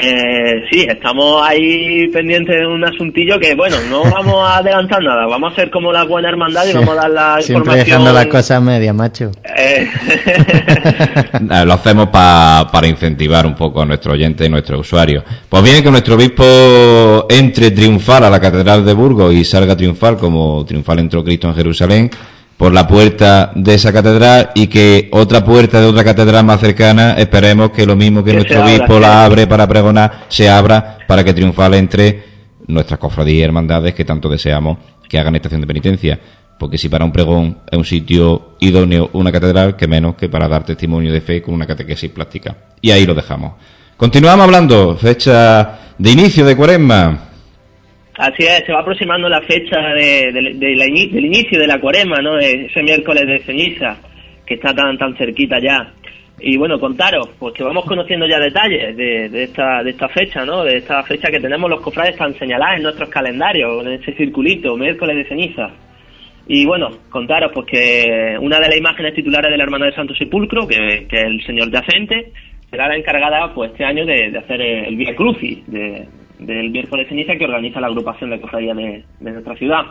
Eh, sí, estamos ahí pendientes de un asuntillo que, bueno, no <laughs> vamos a adelantar nada, vamos a ser como la buena hermandad y vamos a dar la Siempre dejando las cosas medias, macho. Eh. <laughs> Lo hacemos para incentivar un poco a nuestro oyente y nuestro usuario. Pues bien, que nuestro obispo entre triunfal a la Catedral de Burgos y salga triunfal como triunfal entró Cristo en Jerusalén por la puerta de esa catedral y que otra puerta de otra catedral más cercana, esperemos que lo mismo que, nuestro obispo la abre para pregonar, se abra para que triunfale entre nuestras cofradías y hermandades que tanto deseamos que hagan estación de penitencia. Porque si para un pregón es un sitio idóneo una catedral, que menos que para dar testimonio de fe con una catequesis plástica. Y ahí lo dejamos. Continuamos hablando, fecha de inicio de cuaresma. Así es, se va aproximando la fecha de, del inicio de la cuaresma, ¿no? Ese miércoles de ceniza, que está tan tan cerquita ya. Y bueno, contaros, pues que vamos conociendo ya detalles de, esta, de esta fecha, ¿no? De esta fecha que tenemos los cofrades tan señaladas en nuestros calendarios, en ese circulito, miércoles de ceniza. Y bueno, contaros pues que una de las imágenes titulares de la Hermana de Santo Sepulcro, que, es el señor yacente, será la encargada pues este año de, hacer el Via Crucis, de, del miércoles ceniza que organiza la agrupación de cofradías de, nuestra ciudad.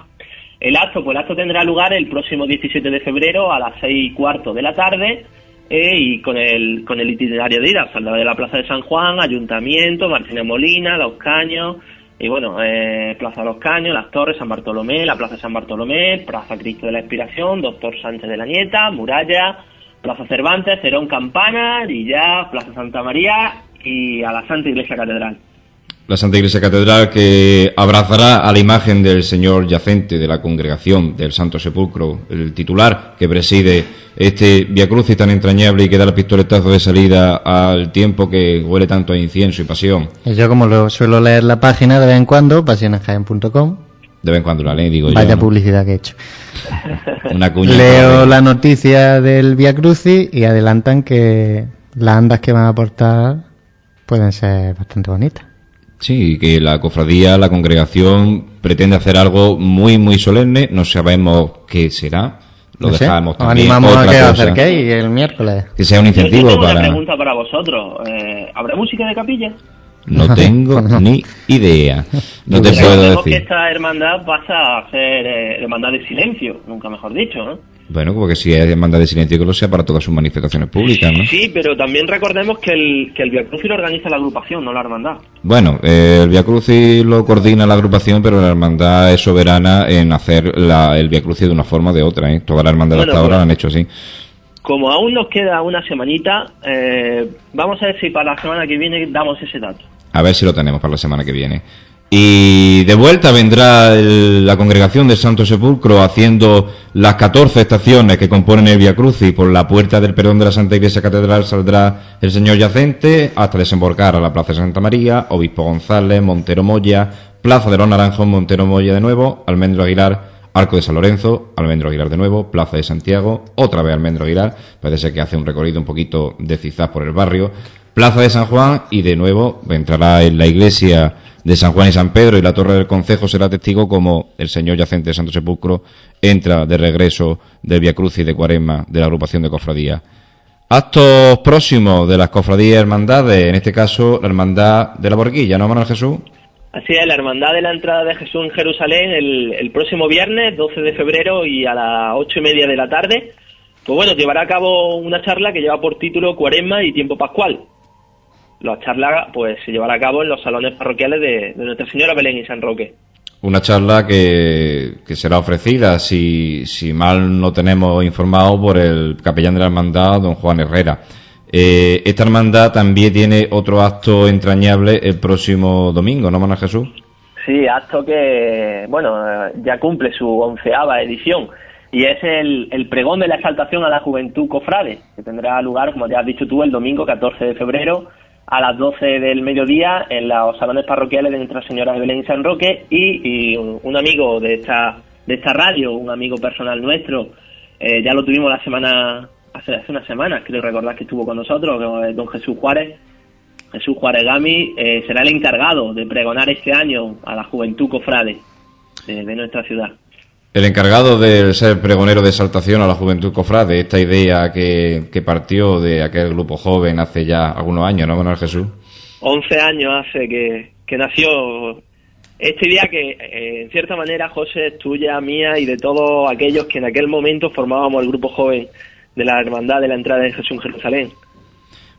El acto, pues el acto tendrá lugar el próximo 17 de febrero a las 6 y cuarto de la tarde eh, y con el, con el itinerario de ida, saldrá de la Plaza de San Juan, Ayuntamiento, Martínez Molina, Los Caños, y bueno, eh, Plaza Los Caños, Las Torres, San Bartolomé, la Plaza de San Bartolomé, Plaza Cristo de la Inspiración, Doctor Sánchez de la Nieta, Muralla, Plaza Cervantes, Cerón Campana, y Plaza Santa María y a la Santa Iglesia Catedral la Santa Iglesia Catedral que abrazará a la imagen del Señor yacente de la congregación del Santo Sepulcro, el titular que preside este Via Crucis tan entrañable y que da el pistoletazo de salida al tiempo que huele tanto a incienso y pasión. yo como lo suelo leer la página de vez en cuando, pasionesjaen.com. De vez en cuando la leo, digo Vaya publicidad que he hecho. <laughs> Leo la noticia del Via Crucis y adelantan que las andas que van a aportar pueden ser bastante bonitas. Sí, que la cofradía, la congregación pretende hacer algo muy, muy solemne. No sabemos qué será. Lo dejamos también. Animamos a que acerquéis el miércoles. Que sea un incentivo Yo tengo para. Una pregunta para vosotros. Eh, ¿Habrá música de capilla? No <laughs> tengo ni idea. No te puedo decir. que esta hermandad pasa a ser eh, hermandad de silencio, nunca mejor dicho, ¿no? Bueno, porque si hay demanda de silencio lo sea para todas sus manifestaciones públicas, ¿no? Sí, pero también recordemos que el, que el Via Crucis lo organiza la agrupación, no la hermandad. Bueno, eh, el Via Crucis lo coordina la agrupación, pero la hermandad es soberana en hacer la, el Via Crucis de una forma o de otra, ¿eh? Todas las hermandades hasta ahora pues, lo han hecho así. Como aún nos queda una semanita, eh, vamos a ver si para la semana que viene damos ese dato. A ver si lo tenemos para la semana que viene. Y de vuelta vendrá la congregación del Santo Sepulcro haciendo las 14 estaciones que componen el Via y Por la puerta del perdón de la Santa Iglesia Catedral saldrá el Señor Yacente hasta desembarcar a la Plaza de Santa María, Obispo González, Montero Moya, Plaza de los Naranjos, Montero Moya de nuevo, Almendro Aguilar, Arco de San Lorenzo, Almendro Aguilar de nuevo, Plaza de Santiago, otra vez Almendro Aguilar, parece que hace un recorrido un poquito de cizaz por el barrio, Plaza de San Juan y de nuevo entrará en la iglesia de San Juan y San Pedro y la Torre del Concejo será testigo como el Señor yacente de Santo Sepulcro entra de regreso del Via y de Cuaresma de la agrupación de cofradías. Actos próximos de las cofradías hermandades, en este caso la hermandad de la Borguilla, ¿no, Manuel Jesús? Así es, la Hermandad de la Entrada de Jesús en Jerusalén el, el próximo viernes, 12 de febrero y a las ocho y media de la tarde, pues bueno, llevará a cabo una charla que lleva por título Cuaresma y Tiempo Pascual. La charla pues se llevará a cabo en los salones parroquiales de, de Nuestra Señora Belén y San Roque. Una charla que, que será ofrecida, si, si mal no tenemos informado, por el capellán de la hermandad, don Juan Herrera. Eh, esta hermandad también tiene otro acto entrañable el próximo domingo, ¿no, Manuel Jesús? Sí, acto que, bueno, ya cumple su onceava edición y es el, el pregón de la exaltación a la juventud cofrade, que tendrá lugar, como ya has dicho tú, el domingo 14 de febrero a las 12 del mediodía en los salones parroquiales de Nuestra Señora de Belén y San Roque y, un, amigo de esta, de esta radio, un amigo personal nuestro, eh, ya lo tuvimos la semana hace, hace unas semanas, creo recordar que estuvo con nosotros, don Jesús Juárez, Jesús Juárez Gami, eh, será el encargado de pregonar este año a la juventud cofrade de, de, nuestra ciudad. El encargado de ser pregonero de exaltación a la juventud cofrade, esta idea que, partió de aquel grupo joven hace ya algunos años, ¿no, Manuel Jesús? 11 años hace que, que nació esta idea que, eh, en cierta manera, José, es tuya, mía y de todos aquellos que en aquel momento formábamos el grupo joven de la hermandad de la entrada de Jesús en Jerusalén.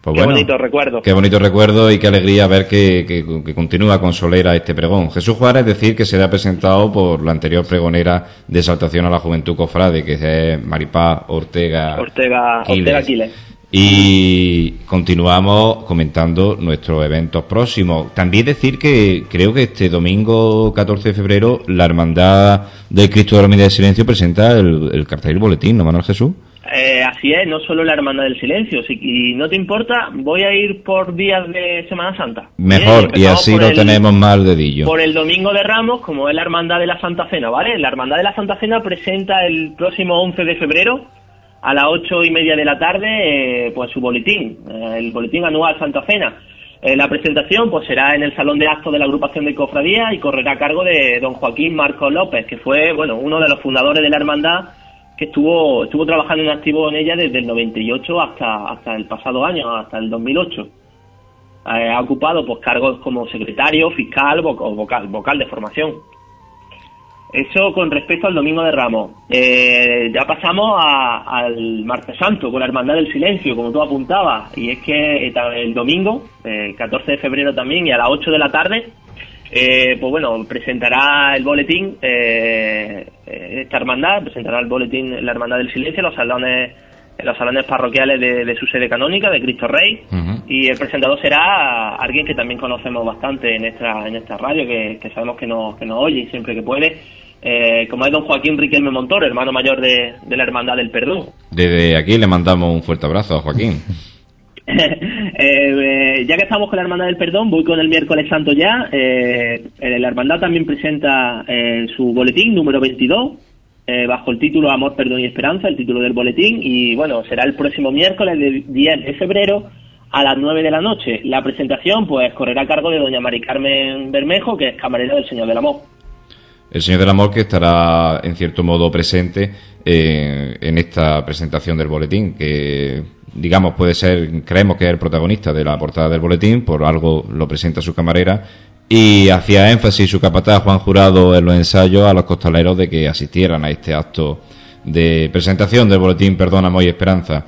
Pues qué bueno, bonito recuerdo. Qué bonito recuerdo y qué alegría ver que, que, que, continúa con solera este pregón. Jesús Juárez, decir que será presentado por la anterior pregonera de exaltación a la juventud cofrade, que es Maripá Ortega. Ortega Quiles. Ortega Quiles. Y continuamos comentando nuestros eventos próximos. También decir que creo que este domingo 14 de febrero la Hermandad del Cristo de la Medida de Silencio presenta el, el cartel y el boletín, ¿no, Manuel Jesús? Eh, así es, no solo la Hermandad del Silencio. Si y no te importa, voy a ir por días de Semana Santa. Mejor, y así lo el, tenemos más dedillo. Por el Domingo de Ramos, como es la Hermandad de la Santa Cena, ¿vale? La Hermandad de la Santa Cena presenta el próximo 11 de febrero a las ocho y media de la tarde, eh, pues su boletín, eh, el boletín anual Santa Cena. Eh, la presentación pues será en el salón de actos de la agrupación de cofradía y correrá a cargo de don Joaquín Marcos López, que fue bueno uno de los fundadores de la hermandad que estuvo estuvo trabajando en activo en ella desde el 98 hasta hasta el pasado año, hasta el 2008. ha ocupado pues cargos como secretario, fiscal o vocal, vocal de formación. Eso con respecto al Domingo de Ramos. Eh, ya pasamos al Martes Santo con la Hermandad del Silencio, como tú apuntabas. Y es que el domingo, eh, 14 de febrero también, y a las 8 de la tarde, eh, pues bueno, presentará el boletín, eh, esta hermandad, presentará el boletín la Hermandad del Silencio en los salones, en los salones parroquiales de, de su sede canónica, de Cristo Rey. Uh -huh. Y el presentador será alguien que también conocemos bastante en esta, en esta radio, que, que sabemos que nos, que nos oye siempre que puede eh, como es don Joaquín Riquelme Montoro, hermano mayor de, de, la Hermandad del Perdón. Desde aquí le mandamos un fuerte abrazo a Joaquín. <laughs> <laughs> eh, ya que estamos con la Hermandad del Perdón, voy con el miércoles santo ya. Eh, la Hermandad también presenta eh, su boletín número 22, eh, bajo el título Amor, Perdón y Esperanza, el título del boletín. Y bueno, será el próximo miércoles, de 10 de febrero, a las 9 de la noche. La presentación, pues, correrá a cargo de doña Mari Carmen Bermejo, que es camarera del Señor del Amor el Señor del Amor que estará en cierto modo presente eh, en esta presentación del boletín, que digamos puede ser, creemos que es el protagonista de la portada del boletín, por algo lo presenta su camarera, y hacía énfasis su capataz Juan Jurado en los ensayos a los costaleros de que asistieran a este acto de presentación del boletín Perdón, Amor y Esperanza.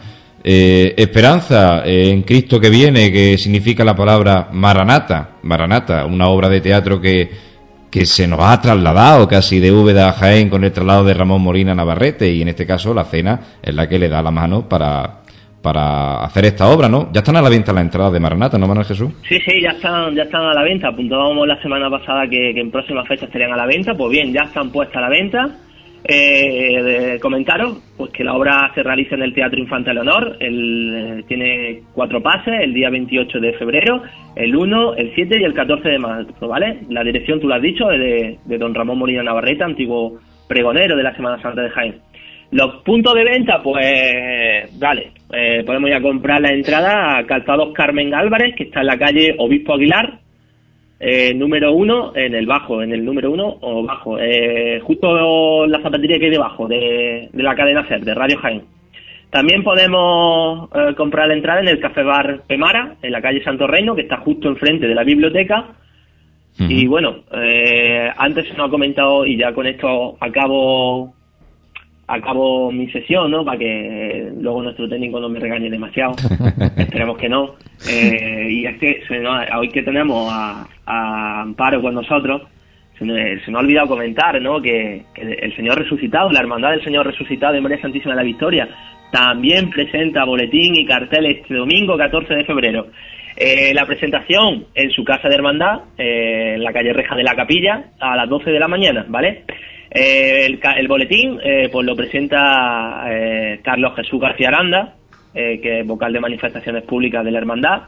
Eh, esperanza en Cristo que viene, que significa la palabra Maranata, Maranata, una obra de teatro que que se nos ha trasladado casi de Úbeda a Jaén con el traslado de Ramón Molina Navarrete y en este caso la cena es la que le da la mano para, para hacer esta obra, ¿no? Ya están a la venta las entradas de Maranata, ¿no, Manuel Jesús? Sí, sí, ya están, ya están a la venta. Apuntábamos la semana pasada que, que en próximas fechas estarían a la venta. Pues bien, ya están puestas a la venta. Eh, comentaros pues que la obra se realiza en el Teatro Infante Leonor, el, eh, tiene cuatro pases, el día 28 de febrero, el 1, el 7 y el 14 de marzo, ¿vale? La dirección, tú lo has dicho, es de, de don Ramón Molina Navarrete, antiguo pregonero de la Semana Santa de Jaén. Los puntos de venta, pues, vale, eh, podemos ya comprar la entrada a Calzados Carmen Álvarez, que está en la calle Obispo Aguilar, eh, número uno en el bajo, en el número uno o bajo, eh, justo la zapatería que hay debajo de, de la cadena SER, de Radio Jaén. También podemos eh, comprar la entrada en el Café Bar Pemara, en la calle Santo Reino, que está justo enfrente de la biblioteca. Y bueno, eh, antes se nos ha comentado, y ya con esto acabo acabo mi sesión, ¿no? Para que luego nuestro técnico no me regañe demasiado. <laughs> Esperemos que no. Eh, y es que hoy que tenemos a, Amparo con nosotros, se nos, ha olvidado comentar, ¿no? Que, el Señor Resucitado, la Hermandad del Señor Resucitado de María Santísima de la Victoria, también presenta boletín y cartel este domingo 14 de febrero. Eh, la presentación en su casa de hermandad, eh, en la calle Reja de la Capilla, a las 12 de la mañana, ¿vale? Eh, el, boletín pues lo presenta Carlos Jesús García Aranda, que es vocal de manifestaciones públicas de la hermandad,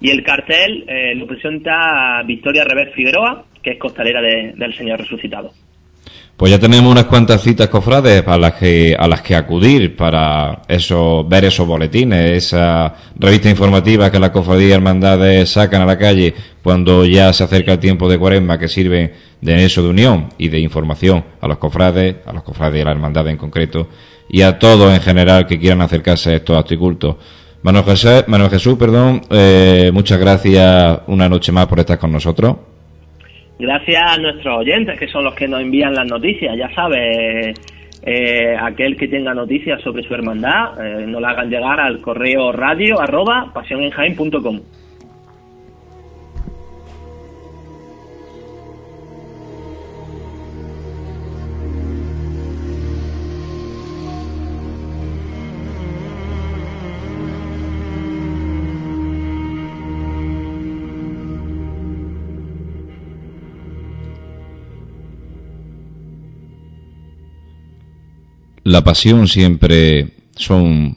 y el cartel lo presenta Victoria Rever Figueroa, que es costalera del Señor Resucitado. Pues ya tenemos unas cuantas citas cofrades a las que, a las que acudir para eso, ver esos boletines, esa revista informativa que las cofradías y hermandades sacan a la calle cuando ya se acerca el tiempo de cuaresma que sirve de eso de unión y de información a los cofrades, a los cofrades y a la hermandad en concreto y a todos en general que quieran acercarse a estos actos Manuel Jesús, Manuel Jesús perdón, eh, muchas gracias una noche más por estar con nosotros gracias a nuestros oyentes, que son los que nos envían las noticias. Ya sabes, eh, aquel que tenga noticias sobre su hermandad, eh, nos la hagan llegar al correo radio arroba. La pasión siempre son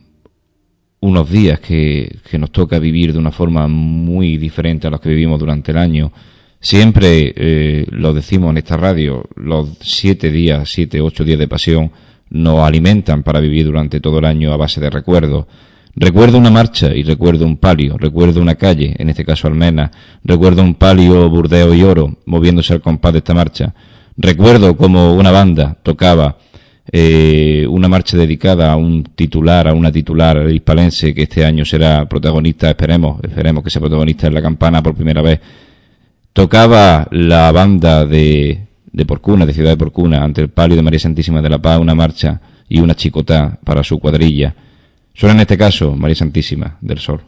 unos días que, nos toca vivir de una forma muy diferente a los que vivimos durante el año. Siempre eh, lo decimos en esta radio, los siete días, siete, ocho días de pasión nos alimentan para vivir durante todo el año a base de recuerdos. Recuerdo una marcha y recuerdo un palio, recuerdo una calle, en este caso Almena, recuerdo un palio, burdeo y oro moviéndose al compás de esta marcha. Recuerdo como una banda tocaba eh, una marcha dedicada a un titular, a una titular hispalense que este año será protagonista, esperemos, esperemos que sea protagonista en la campana por primera vez. Tocaba la banda de, de Porcuna, de Ciudad de Porcuna, ante el palio de María Santísima de la Paz, una marcha y una chicotá para su cuadrilla. Suena en este caso María Santísima del Sol.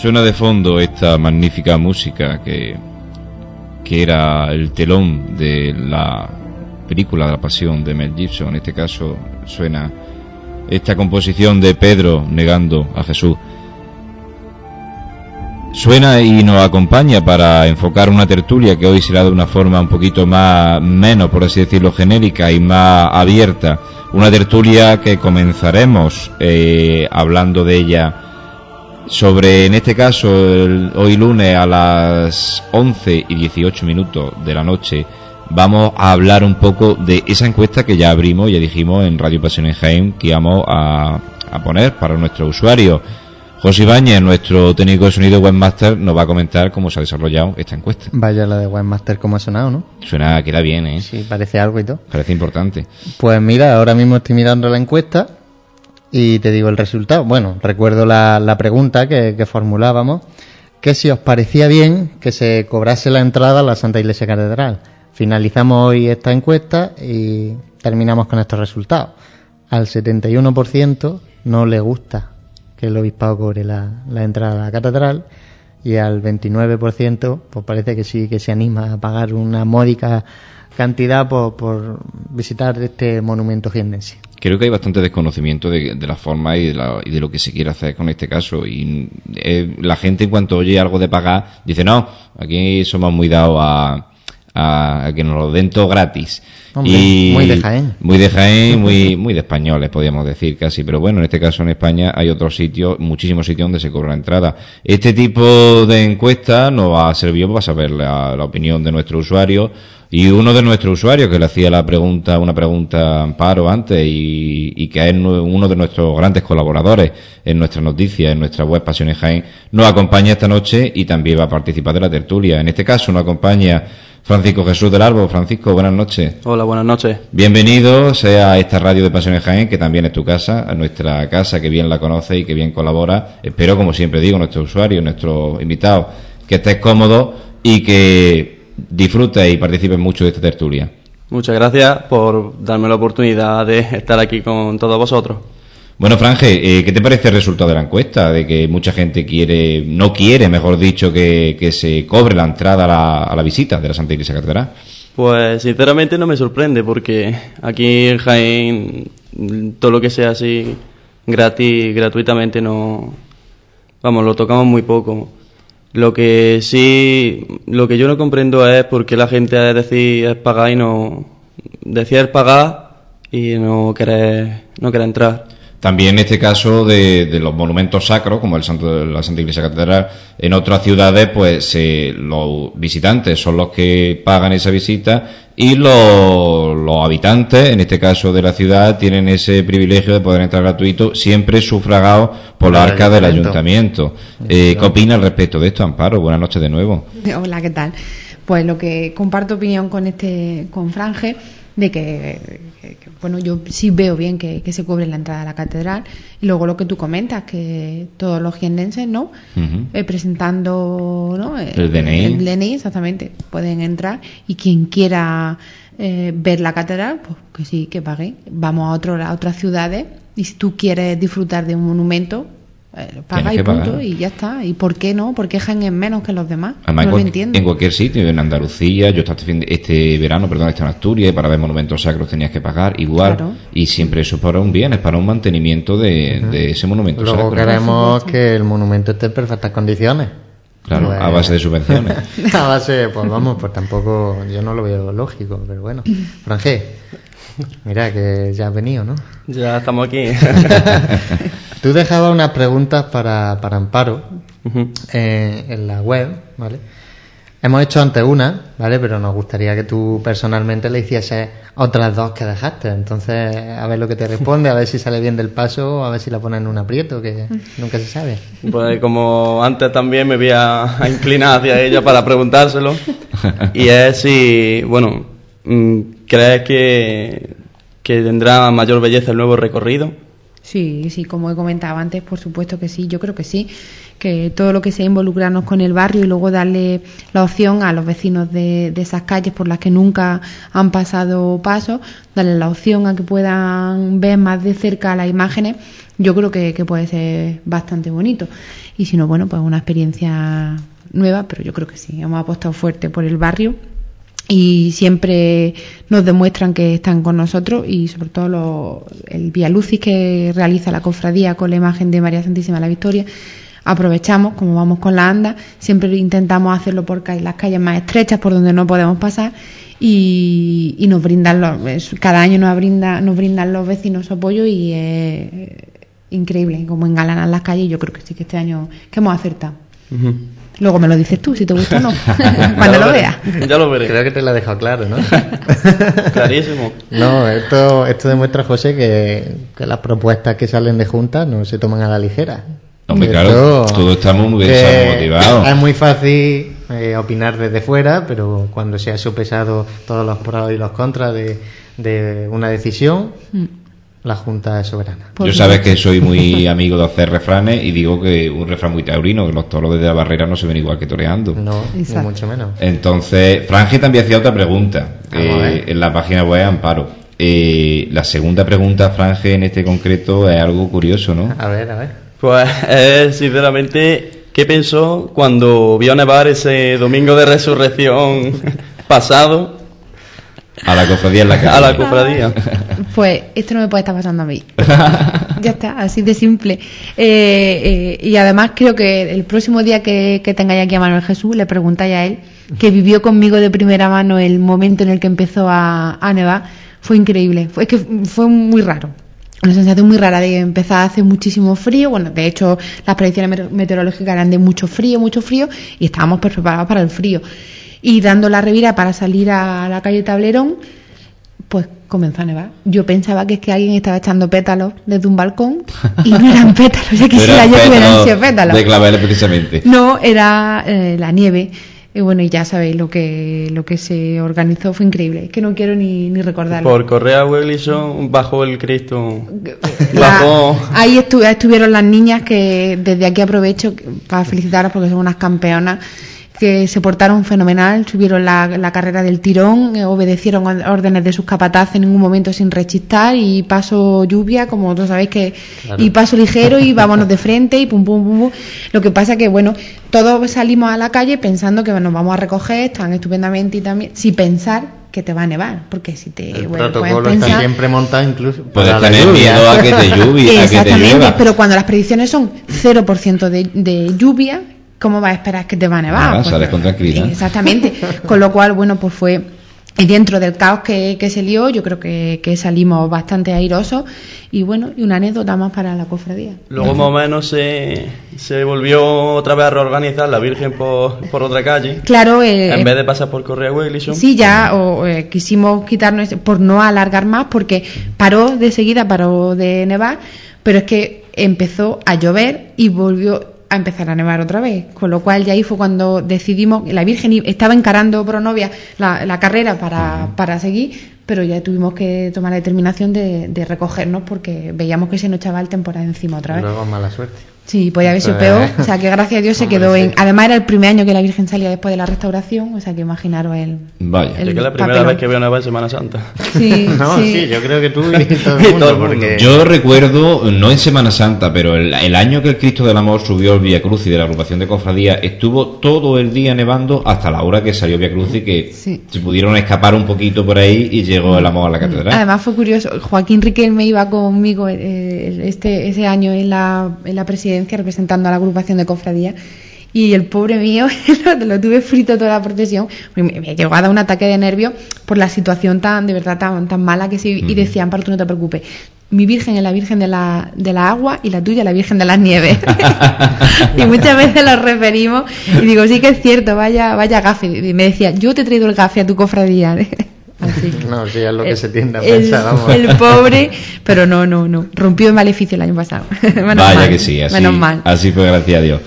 Suena de fondo esta magnífica música que, que era el telón de la película de la pasión de Mel Gibson. En este caso suena esta composición de Pedro negando a Jesús. Suena y nos acompaña para enfocar una tertulia que hoy será de una forma un poquito más, menos, por así decirlo, genérica y más abierta. Una tertulia que comenzaremos eh, hablando de ella sobre, en este caso, hoy lunes a las 11 y 18 minutos de la noche, vamos a hablar un poco de esa encuesta que ya abrimos, ya dijimos en Radio Pasión en Jaén que íbamos a, a poner para nuestro usuario. José Ibáñez, nuestro técnico de sonido webmaster, nos va a comentar cómo se ha desarrollado esta encuesta. Vaya la de webmaster, cómo ha sonado, ¿no? Suena que era bien, ¿eh? Sí, parece algo y todo. Parece importante. Pues mira, ahora mismo estoy mirando la encuesta y te digo el resultado. Bueno, recuerdo la, la pregunta que, formulábamos, que si os parecía bien que se cobrase la entrada a la Santa Iglesia Catedral. Finalizamos hoy esta encuesta y terminamos con estos resultados. Al 71% no le gusta que el obispado cobre la entrada a la catedral y al 29% pues parece que sí que se anima a pagar una módica cantidad por, por visitar este monumento jiennense. Creo que hay bastante desconocimiento de, de la forma y de, la, y de, lo que se quiere hacer con este caso. Y eh, la gente, en cuanto oye algo de pagar, dice: No, aquí somos muy dados a, a, a que nos lo den todo gratis. Hombre, y muy de Jaén. Muy de Jaén, muy, <laughs> muy de españoles, podríamos decir casi. Pero bueno, en este caso en España hay otros sitios, muchísimos sitios donde se cobra la entrada. Este tipo de encuesta nos va a servir para saber la, la opinión de nuestro usuario. Y uno de nuestros usuarios que le hacía la pregunta, una pregunta a Amparo antes y, y, que es uno de nuestros grandes colaboradores en nuestras noticias, en nuestra web Pasiones Jaén, nos acompaña esta noche y también va a participar de la tertulia. En este caso nos acompaña Francisco Jesús del Árbol. Francisco, buenas noches. Hola, buenas noches. Bienvenido sea a esta radio de Pasiones Jaén, que también es tu casa, a nuestra casa, que bien la conoce y que bien colabora. Espero, como siempre digo, nuestro usuario, nuestro invitado, que estés cómodo y que disfrutes y participes mucho de esta tertulia. Muchas gracias por darme la oportunidad de estar aquí con todos vosotros. Bueno, Franje, eh, ¿qué te parece el resultado de la encuesta? De que mucha gente quiere, no quiere, mejor dicho, que, se cobre la entrada a la, a la, visita de la Santa Iglesia Catedral. Pues sinceramente no me sorprende porque aquí en Jaén todo lo que sea así gratis, gratuitamente no, vamos, lo tocamos muy poco. Lo que sí, lo que yo no comprendo es por qué la gente es decir es pagar y no, decir es pagar y no querer, no querer entrar. También en este caso de, de, los monumentos sacros, como el Santo, la Santa Iglesia Catedral, en otras ciudades, pues eh, los visitantes son los que pagan esa visita y los, los, habitantes, en este caso de la ciudad, tienen ese privilegio de poder entrar gratuito, siempre sufragado por la arca del ayuntamiento. Eh, ¿Qué opina al respecto de esto, Amparo? Buenas noches de nuevo. Hola, ¿qué tal? Pues lo que comparto opinión con este, con Franje de que, que, que, bueno, yo sí veo bien que, que, se cobre la entrada a la catedral. Y luego lo que tú comentas, que todos los jiennenses, ¿no? Uh -huh. eh, presentando ¿no? el, DNI. el DNI, exactamente, pueden entrar. Y quien quiera eh, ver la catedral, pues que sí, que pague. Vamos a, otro, a otras ciudades y si tú quieres disfrutar de un monumento, eh, paga y punto y ya está. ¿Y por qué no? ¿Por qué Jaén es menos que los demás? Además, no en, lo entiendo. en cualquier sitio, en Andalucía, yo este, este verano, perdón, este en Asturias, para ver monumentos sacros tenías que pagar igual. Claro. Y siempre eso es para un bien, es para un mantenimiento de, uh -huh. de ese monumento Luego sacro. queremos que el monumento esté en perfectas condiciones. Claro, pues, a base de subvenciones. <laughs> a base, pues vamos, pues tampoco, yo no lo veo lógico, pero bueno. <laughs> Franje, mira que ya has venido, ¿no? Ya estamos aquí. <laughs> Tú dejabas unas preguntas para, para Amparo uh -huh. eh, en la web, ¿vale? Hemos hecho antes una, ¿vale? Pero nos gustaría que tú personalmente le hicieses otras dos que dejaste. Entonces, a ver lo que te responde, a ver si sale bien del paso, a ver si la pones en un aprieto, que nunca se sabe. Pues como antes también me voy a, a inclinar hacia ella para preguntárselo. <laughs> Y es si, bueno, mm, ¿crees que, tendrá mayor belleza el nuevo recorrido? Sí, sí, como he comentado antes, por supuesto que sí, yo creo que sí, que todo lo que sea involucrarnos con el barrio y luego darle la opción a los vecinos de, esas calles por las que nunca han pasado paso, darle la opción a que puedan ver más de cerca las imágenes, yo creo que, que puede ser bastante bonito. Y si no, bueno, pues una experiencia nueva, pero yo creo que sí, hemos apostado fuerte por el barrio y siempre nos demuestran que están con nosotros y sobre todo lo- el Vía Lucis que realiza la cofradía con la imagen de María Santísima de la Victoria aprovechamos como vamos con la anda siempre intentamos hacerlo por las calles más estrechas por donde no podemos pasar y, y nos brindan los, cada año nos brinda nos brindan los vecinos su apoyo y es increíble como engalanan las calles y yo creo que sí que este año que hemos acertado Luego me lo dices tú si te gusta o no Ya <laughs> cuando lo veas Ya lo veré. Creo que te lo ha dejado claro, ¿no? <laughs> Clarísimo. No, esto, esto demuestra, José, que, que las propuestas que salen de juntas no se toman a la ligera. Hombre, claro, todos estamos muy motivados. Es muy fácil eh, opinar desde fuera, pero cuando se ha sopesado todos los pros y los contras de, de una decisión, Mm. La Junta es soberana. Por Yo sabes que soy muy amigo de hacer refranes y digo que un refrán muy taurino, que los toros desde la barrera no se ven igual que toreando. No, ni mucho menos. Entonces, Franje también hacía otra pregunta eh, en la página web Amparo. Eh, la segunda pregunta, Franje, en este concreto es algo curioso, ¿no? A ver, a ver. Pues eh, sinceramente, ¿qué pensó cuando vio nevar ese domingo de resurrección <laughs> pasado A la cofradía en la <laughs> calle. a la cofradía? Pues esto no me puede estar pasando a mí. <laughs> ya está, así de simple. Eh, eh, y además creo que el próximo día que, que tengáis aquí a Manuel Jesús, le preguntáis a él, que vivió conmigo de primera mano el momento en el que empezó a, a nevar, fue increíble. Fue, es que fue muy raro. Una sensación muy rara de empezar a hacer muchísimo frío. Bueno, de hecho, las predicciones meteor- meteorológicas eran de mucho frío, mucho frío, y estábamos pues preparados para el frío. Y dando la revira para salir a la calle Tablerón, pues comenzó a nevar. Yo pensaba que es que alguien estaba echando pétalos desde un balcón y no eran <laughs> pétalos, ya quisiera yo que hubieran sido pétalos. De claveles, precisamente. No, era eh, la nieve. Y bueno, y ya sabéis lo que lo que se organizó fue increíble. Es que no quiero ni, ni recordarlo. Por Correa Wellison bajó el Cristo. La- Bajó. ahí estu- estuvieron las niñas que desde aquí aprovecho para felicitaros porque son unas campeonas que se portaron fenomenal, subieron la, la carrera del tirón, eh, obedecieron órdenes de sus capataces en ningún momento sin rechistar y paso lluvia, como todos sabéis que Claro. y paso ligero y vámonos de frente y pum pum pum. pum. Lo que pasa que bueno, todos salimos a la calle pensando que nos vamos a recoger, están estupendamente y también sin pensar que te va a nevar, porque si te El bueno, protocolo puedes está pensar- siempre montado incluso Puedes para la tener lluvia. miedo a que te lluvie, a que te Exactamente, llueva. pero cuando las predicciones son 0% de, de lluvia, ¿cómo vas a esperar que te va a nevar? Nada, Pues, sales con tranquilidad. Exactamente, <laughs> con lo cual, bueno, pues fue y dentro del caos que, que se lió, yo creo que, que salimos bastante airosos y bueno, y una anécdota más para la cofradía. Luego más o menos se, se volvió otra vez a reorganizar la Virgen por, por otra calle. Claro, eh, En vez de pasar por Correa Wellison. Sí, ya o, eh, quisimos quitarnos por no alargar más porque paró de seguida, paró de nevar, pero es que empezó a llover y volvió a empezar a nevar otra vez, con lo cual ya ahí fue cuando decidimos, la Virgen estaba encarando Pronovia la, la carrera para, para seguir, pero ya tuvimos que tomar la determinación de, de recogernos porque veíamos que se nos echaba el temporal encima otra vez. Luego mala suerte. Sí, podía haber sido Pues, peor. O sea, que gracias a Dios se hombre, quedó sí. en. Además, era el primer año que la Virgen salía después de la restauración. O sea, que imaginaros el. Vaya. el Es que es la primera papelón. vez que veo nevar en Semana Santa. Sí, <laughs> no, sí. sí. yo creo que tú y <laughs> todo el mundo, todo el mundo. porque Yo recuerdo, no en Semana Santa, pero el, el año que el Cristo del Amor subió el Vía Cruz y de la agrupación de cofradía, estuvo todo el día nevando hasta la hora que salió Vía Cruz y que Sí. se pudieron escapar un poquito por ahí y llegó el amor a la catedral. Además fue curioso, Joaquín Riquelme iba conmigo eh, este ese año en la, en la presidencia representando a la agrupación de cofradía y el pobre mío <laughs> lo, lo tuve frito toda la procesión, me, me llegó a dar un ataque de nervios por la situación tan de verdad tan, tan mala que sí y decían, para tú no te preocupes, mi virgen es la virgen de la, de la agua y la tuya la virgen de las nieves. <laughs> <laughs> y muchas veces los referimos y digo, sí que es cierto, vaya, vaya gafe. Y me decía, yo te he traído el gafe a tu cofradía. Así. No, sí, es lo que El- se tiende a el- pensar, vamos. <laughs> El pobre, pero no, no, no. Rompió en maleficio el año pasado. <laughs> Menos Vaya mal, que sí, así, Menos mal. así fue, gracias a Dios.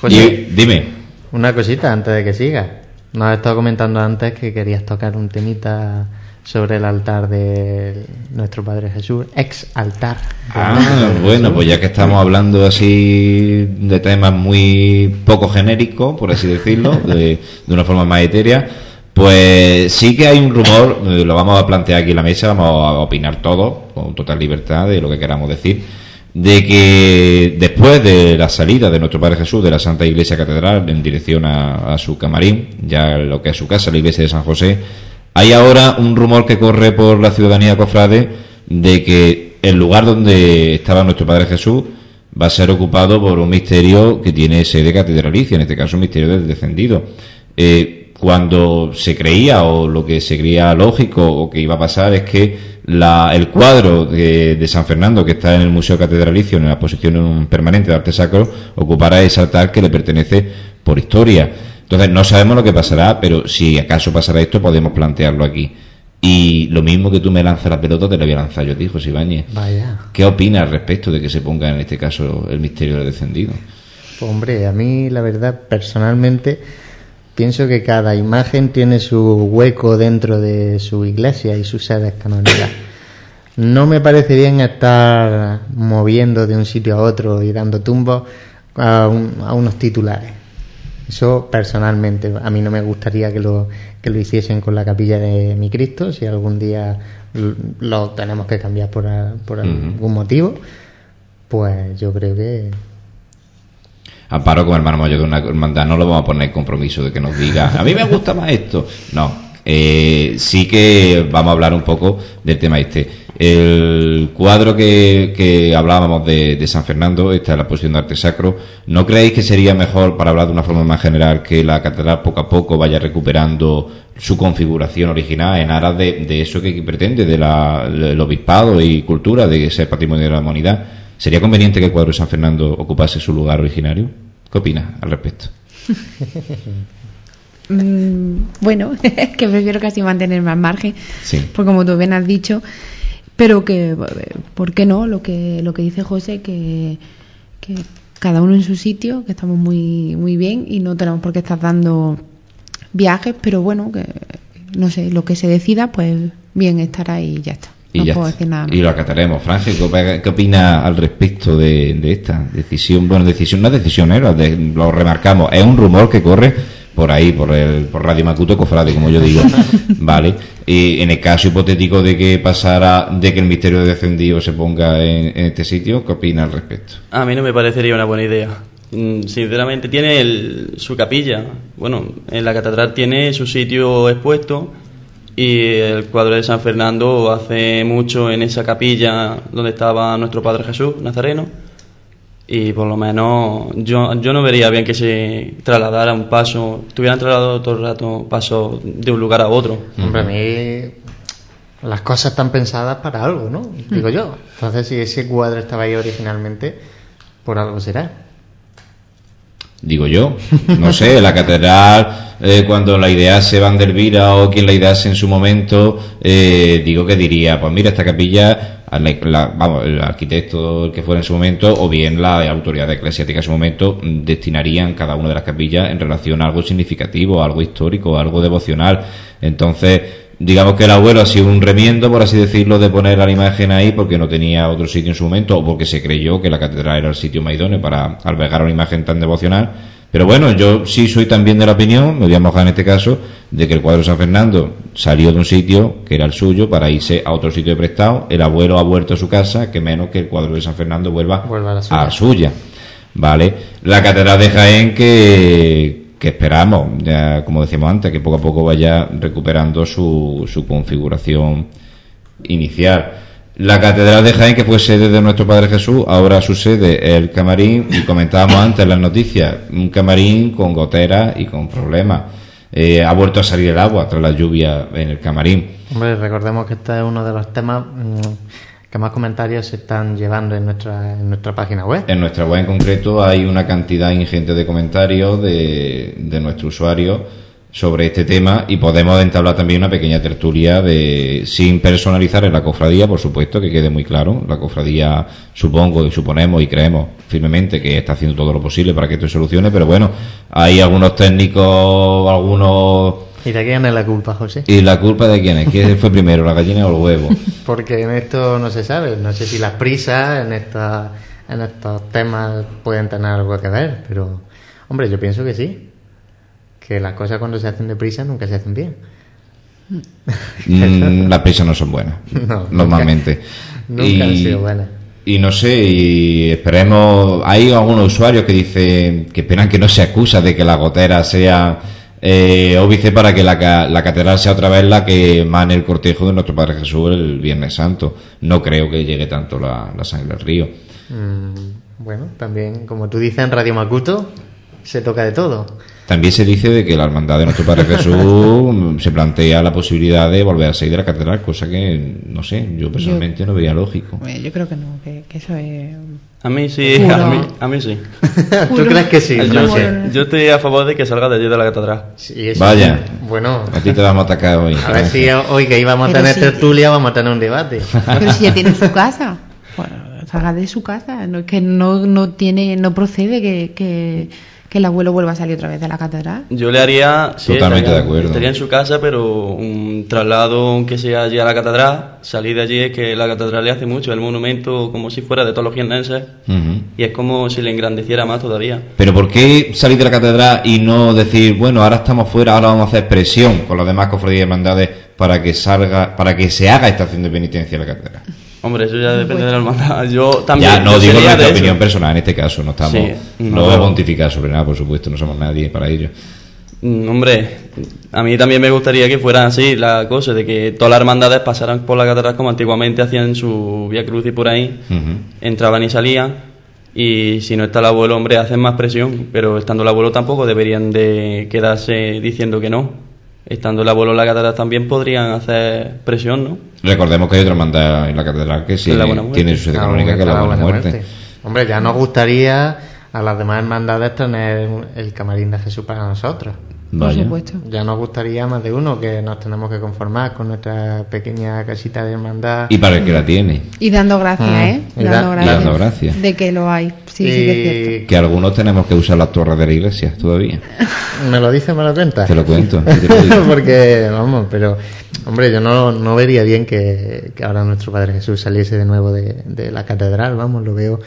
José. Y dime, Una cosita antes de que siga. Nos has estado comentando antes que querías tocar un temita sobre el altar de nuestro Padre Jesús, ex altar. Ah, bueno, pues ya que estamos hablando así de temas muy poco genéricos, por así decirlo, de, de una forma más etérea, pues sí que hay un rumor, eh, lo vamos a plantear aquí en la mesa, vamos a opinar todos, con total libertad de lo que queramos decir, de que después de la salida de nuestro Padre Jesús de la Santa Iglesia Catedral en dirección a, su camarín, ya lo que es su casa, la iglesia de San José, hay ahora un rumor que corre por la ciudadanía cofrade de que el lugar donde estaba nuestro Padre Jesús va a ser ocupado por un misterio que tiene sede catedralicia, en este caso un misterio del descendido. Eh, cuando se creía o lo que se creía lógico o que iba a pasar es que la, el cuadro de, de, San Fernando que está en el Museo Catedralicio en la exposición permanente de arte sacro ocupará ese altar que le pertenece por historia. Entonces no sabemos lo que pasará, pero si acaso pasará esto podemos plantearlo aquí. Y lo mismo que tú me lanzas la pelota, te la voy a lanzar yo, dijo Ibáñez. Vaya. ¿Qué opinas al respecto de que se ponga en este caso el misterio del descendido? Pues, hombre, a mí la verdad, personalmente, pienso que cada imagen tiene su hueco dentro de su iglesia y sus sedes canónicas. No me parece bien estar moviendo de un sitio a otro y dando tumbos a, un, a unos titulares. Eso personalmente, a mí no me gustaría que lo, que lo hiciesen con la capilla de mi Cristo, si algún día lo tenemos que cambiar por, por algún motivo, pues yo creo que Amparo como hermano mayor de una hermandad, no lo vamos a poner compromiso de que nos diga, a mí me gusta más esto. No, eh, sí que vamos a hablar un poco del tema este. El cuadro que, que hablábamos de, de, San Fernando, esta es la posición de arte sacro, ¿no creéis que sería mejor, para hablar de una forma más general, que la catedral poco a poco vaya recuperando su configuración original en aras de, de eso que pretende, de la, del obispado y cultura, de ser patrimonio de la humanidad? ¿Sería conveniente que el cuadro de San Fernando ocupase su lugar originario? ¿Qué opinas al respecto? <laughs> mm, bueno, <laughs> que prefiero casi mantenerme al margen, sí. porque como tú bien has dicho, pero que, ¿por qué no? Lo que, lo que dice José, que, que cada uno en su sitio, que estamos muy, muy bien y no tenemos por qué estar dando viajes, pero bueno, que no sé, lo que se decida, pues bien estará y ya está. Y, no ya puedo está. decir nada más. y lo acataremos. Francia, ¿qué, qué opina al respecto de, de, esta decisión? Bueno, decisión no es decisión, ¿eh? de, lo remarcamos. Es un rumor que corre por ahí, por el por Radio Macuto Cofrade, como yo digo. <laughs> vale. Y en el caso hipotético de que pasara, de que el misterio de descendido se ponga en, en este sitio, ¿qué opina al respecto? A mí no me parecería una buena idea. Mm, Sinceramente, tiene el, su capilla. Bueno, en la catedral tiene su sitio expuesto y el cuadro de San Fernando hace mucho en esa capilla donde estaba nuestro Padre Jesús Nazareno y por lo menos yo, yo no vería bien que se trasladara un paso, tuvieran trasladado todo el rato paso de un lugar a otro. Hombre, a mí las cosas están pensadas para algo, ¿no? Digo yo. Entonces, si ese cuadro estaba ahí originalmente, por algo será. Digo yo, no sé, la catedral, eh, cuando la idea se Van der Vira o quien la idease en su momento, eh, digo que diría, pues mira, esta capilla, la, vamos, el arquitecto que fuera en su momento, o bien la autoridad eclesiástica en su momento, destinarían cada una de las capillas en relación a algo significativo, algo histórico, algo devocional. Entonces, digamos que el abuelo ha sido un remiendo, por así decirlo, de poner la imagen ahí porque no tenía otro sitio en su momento o porque se creyó que la catedral era el sitio más idóneo para albergar una imagen tan devocional. Pero bueno, yo sí soy también de la opinión, me voy a mojar en este caso, de que el cuadro de San Fernando salió de un sitio que era el suyo para irse a otro sitio de prestado, el abuelo ha vuelto a su casa, que menos que el cuadro de San Fernando vuelva, a la suya. a suya. ¿Vale? La catedral de Jaén que, que esperamos, ya como decíamos antes, que poco a poco vaya recuperando su, su configuración inicial. La catedral de Jaén, que fue sede de nuestro Padre Jesús, ahora su sede el camarín, y comentábamos antes en las noticias, un camarín con goteras y con problemas. Eh, ha vuelto a salir el agua tras la lluvia en el camarín. Hombre, recordemos que este es uno de los temas mmm, que más comentarios se están llevando en nuestra, en nuestra página web. En nuestra web en concreto hay una cantidad ingente de comentarios de, de nuestros usuarios sobre este tema y podemos entablar también una pequeña tertulia de sin personalizar en la cofradía, por supuesto, que quede muy claro. La cofradía supongo y suponemos y creemos firmemente que está haciendo todo lo posible para que esto se solucione, pero bueno, hay algunos técnicos, algunos ¿Y de quién es la culpa, José? ¿Y la culpa de quién es? ¿Quién <laughs> fue primero, la gallina o el huevo? Porque en esto no se sabe. No sé si las prisas en, esta, en estos temas pueden tener algo que ver, pero, hombre, yo pienso que sí. Que las cosas cuando se hacen deprisa nunca se hacen bien. Mm, <laughs> las prisas no son buenas, No, normalmente. Nunca y, han sido buenas. y no sé, y esperemos. Hay algunos usuarios que dicen que esperan que no se acusa de que la gotera sea eh, óbice para que la, la catedral sea otra vez la que mane el cortejo de nuestro Padre Jesús el Viernes Santo. No creo que llegue tanto la, la sangre al río. Mm, bueno, también, como tú dices en Radio Macuto, se toca de todo. También se dice de que la hermandad de nuestro Padre <laughs> Jesús se plantea la posibilidad de volver a salir de la catedral, cosa que, no sé, yo personalmente no veía lógico. Eh, Yo creo que no, que, que eso es. A mí sí, a mí, a mí sí. <laughs> ¿Tú crees que sí? yo, No Juro. sé. yo estoy a favor de que salga de allí de la catedral. Sí, eso Vaya. Bueno, A ti te vamos a atacar hoy. a ver si hoy que íbamos a Pero tener sí. tertulia vamos a tener un debate. Pero si ya tiene su <laughs> casa. Bueno, salga de su casa. No, que no, no tiene, no procede que, que, que el abuelo vuelva a salir otra vez de la catedral. Yo le haría. sí, Totalmente estaría- de acuerdo. Estaría en su casa, pero un traslado, aunque sea allí a la catedral, salir de allí es que la catedral le hace mucho, el monumento como si fuera de todos los jiennenses, y es como si le engrandeciera más todavía. Pero ¿por qué salir de la catedral y no decir, bueno, ahora estamos fuera, ahora vamos a hacer presión con las demás cofradías y hermandades para que salga, para que se haga esta acción de penitencia en la catedral? Hombre, eso ya depende de la hermandad. Yo también. ya, no digo nuestra eso. opinión personal en este caso, no estamos, Sí, no, no. voy a pontificar sobre nada, por supuesto, no somos nadie para ello. Mm, Hombre, a mí también me gustaría que fuera así la cosa, de que todas las hermandades pasaran por la catedral como antiguamente hacían su vía cruz y por ahí, entraban y salían, y si no está el abuelo, hombre, hacen más presión, pero estando el abuelo tampoco deberían de quedarse diciendo que no. Estando el abuelo en la catedral también podrían hacer presión, ¿no? Recordemos que hay otra hermandad en la catedral que sí la Muerte. tiene su sede Ah, canónica, que es la Buena Muerte. Hombre, ya nos gustaría a las demás hermandades tener el camarín de Jesús para nosotros. Por supuesto. Ya nos gustaría más de uno que nos tenemos que conformar con nuestra pequeña casita de hermandad. Y para el que la tiene. Y dando gracias, Ah, ¿eh? y Dando da- gracias. dando gracias. De que lo hay. Sí, sí que es cierto. Que algunos tenemos que usar las torres de la iglesia todavía. <laughs> ¿Me lo dices, me lo cuentas? Te lo cuento. te lo <laughs> digo. Porque, vamos, pero, hombre, yo no, no vería bien que, que ahora nuestro Padre Jesús saliese de nuevo de, de la catedral, vamos, lo veo,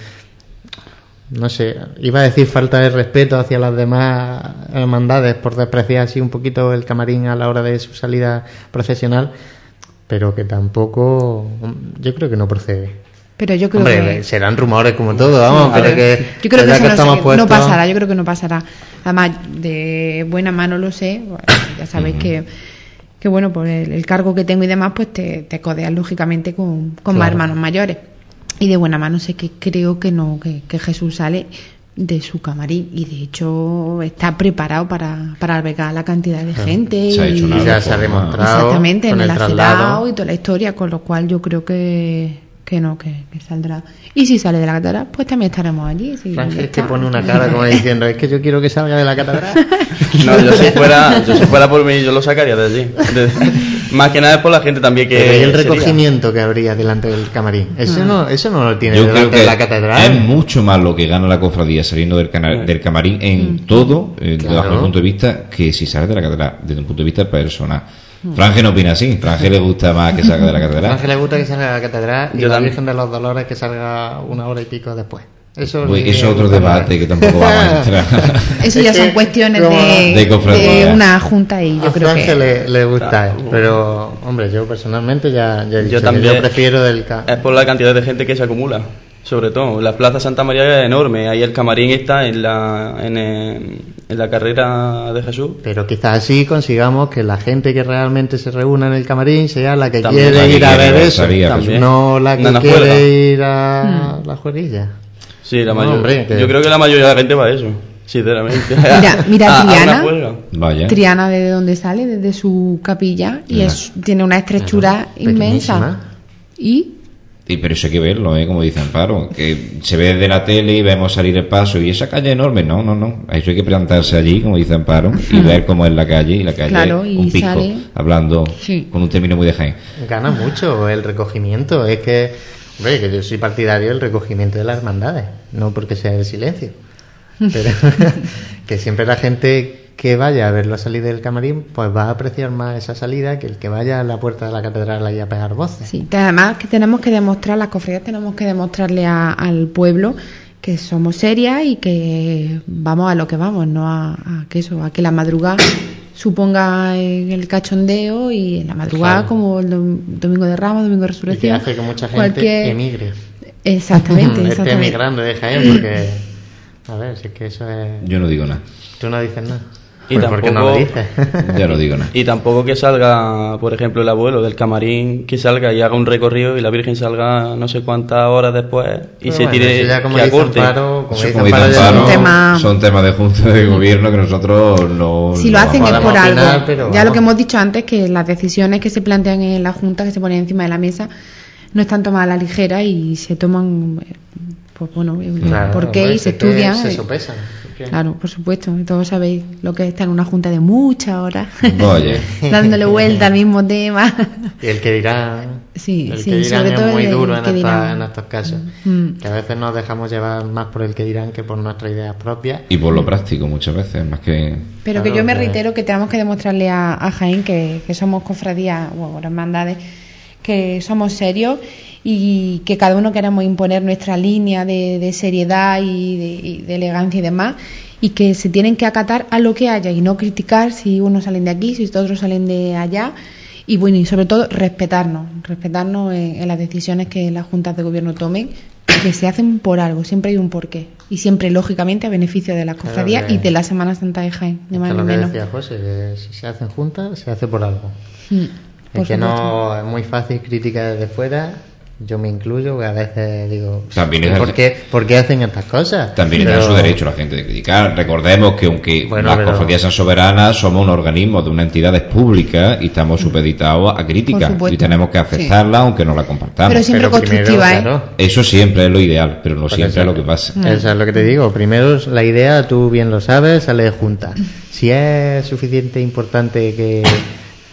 no sé, iba a decir falta de respeto hacia las demás hermandades por despreciar así un poquito el camarín a la hora de su salida procesional, pero que tampoco, yo creo que no procede. Pero yo creo Hombre, que. serán rumores como todo, vamos, pero que, Yo creo que, eso no, estamos no puestos- pasará, yo creo que no pasará. Además, de buena mano lo sé, ya sabéis que, que bueno, por el, el cargo que tengo y demás, pues te, te codeas lógicamente con, con más hermanos mayores. Y de buena mano sé que creo que no, que, que Jesús sale de su camarín y de hecho está preparado para, para albergar la cantidad de gente Se ha y hecho una Y ya se ha demostrado exactamente con en el el traslado. y toda la historia, con lo cual yo creo que, que no, que, que saldrá. Y si sale de la catedral, pues también estaremos allí. si Francis está. pone una cara como <laughs> diciendo, es que yo quiero que salga de la catedral. <laughs> No, yo si fuera, yo si fuera por mí, yo lo sacaría de allí. De- más que nada es por la gente también que. Pero ¿y el sería. recogimiento que habría delante del camarín? Eso no, eso no lo tiene Yo creo delante que de la catedral. es mucho más lo que gana la cofradía saliendo del, cana- del camarín en todo, eh, Claro. bajo el punto de vista, que si sale de la catedral, desde un punto de vista personal. Franje no opina así, Franje le gusta más que salga de la A catedral. Ángel le gusta que salga de la catedral y Yo la también. Virgen de los Dolores que salga una hora y pico después. Eso, es otro debate que tampoco vamos a entrar. <laughs> Eso <laughs> Es ya que son cuestiones de, De cofradía. de una junta y yo a creo Franje que le, le gusta, Claro. eh, pero hombre, yo personalmente ya, ya he dicho Yo que también. yo prefiero del ca- Es por la cantidad de gente que se acumula. Sobre todo, la Plaza Santa María es enorme. Ahí el camarín está en la, en, el- en la carrera de Jesús. Pero quizás así consigamos que la gente que realmente se reúna en el camarín sea la que También. quiere La que ir a ver eso, También. no la que No, la quiere ir a la juerilla. Sí, la No, mayoría. hombre, que- Yo creo que la mayoría de la gente va a eso, sinceramente. Mira, mira <laughs> A- Triana. Vaya. Triana desde donde sale, desde su capilla, y es, tiene una estrechura inmensa. pequeñísima. Y Y, pero eso hay que verlo, ¿eh? como dice Amparo, que se ve desde la tele y vemos salir el paso y esa calle enorme, no, no, no, eso hay que plantarse allí, como dice Amparo, y ver cómo es la calle, y la calle Claro, y un pico, sale- hablando Sí. con un término muy de Jaén. Gana mucho el recogimiento. Es que, hombre, que yo soy partidario del recogimiento de las hermandades, no porque sea el silencio. Pero <laughs> <laughs> que siempre la gente que vaya a verlo salir del camarín, pues va a apreciar más esa salida que el que vaya a la puerta de la catedral ahí a pegar voces. Sí, además que tenemos que demostrar, las cofradías tenemos que demostrarle a- al pueblo que somos serias y que vamos a lo que vamos, no a, a que eso, a que la madrugada suponga el cachondeo y en la madrugada Claro. como el dom- domingo de Ramos, domingo de Y que Resurrección. hace que mucha gente cualquier- emigre. Exactamente, <laughs> Esté emigrando de Jaén porque... A ver, si es que eso es... Yo no digo nada, Tú no dices nada. Y Pues porque no lo tampoco- dices. <laughs> ya no digo nada. Y tampoco que salga, por ejemplo, el abuelo del camarín, que salga y haga un recorrido y la Virgen salga no sé cuántas horas después y Pero se bueno, tire ya como que acorte. Como como tema- son temas de junta de gobierno que nosotros no... Si lo no hacen es por algo. opinar, ya lo que hemos dicho antes, que las decisiones que se plantean en la Junta, que se ponen encima de la mesa, no están tomadas a la ligera y se toman, pues bueno, el Claro, por qué hombre, y se es que estudian. Se eh, sopesan. es que- Claro, por supuesto. Todos sabéis lo que es estar en una junta de muchas horas, Oye, <laughs> dándole vuelta al mismo tema. Y el que dirá. Sí, el sí, que dirán sobre todo es muy el duro en, que esta- en estos casos. Mm. Que a veces nos dejamos llevar más por el que dirán que por nuestras ideas propias. y por lo práctico muchas veces, más que... Pero que Claro, yo me que- reitero que tenemos que demostrarle a, a Jaén que, que somos cofradías o hermandades, que somos serios y que cada uno queremos imponer nuestra línea de, de seriedad y de, y de elegancia y demás y que se tienen que acatar a lo que haya y no criticar si unos salen de aquí, si otros salen de allá y bueno y sobre todo respetarnos, respetarnos en, en las decisiones que las juntas de gobierno tomen que se hacen por algo, siempre hay un porqué y siempre lógicamente a beneficio de la cofradía y de la Semana Santa de Jaén, Es más lo que menos. decía José, que si se hacen juntas, se hace por algo. Mm, por Es que supuesto. no es muy fácil criticar desde fuera. Yo me incluyo, que a veces digo, También es- ¿por qué, por qué hacen estas cosas? También está en Pero- su derecho la gente de criticar. Recordemos que aunque Bueno, las pero- cofradías sean soberanas, somos un organismo de una entidad pública y estamos supeditados a crítica. Por supuesto. Y tenemos que aceptarla aunque no la compartamos. Pero siempre Pero primero, constructiva, ¿eh? claro, Eso siempre es lo ideal, pero no Por siempre eso- es lo que pasa. Mm. Eso es lo que te digo. Primero, es la idea, tú bien lo sabes, sale de junta. Si es suficiente importante que,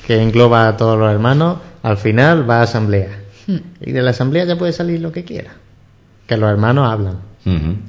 que engloba a todos los hermanos, al final va a asamblea. Mm. Y de la asamblea ya puede salir lo que quiera. Que los hermanos hablan.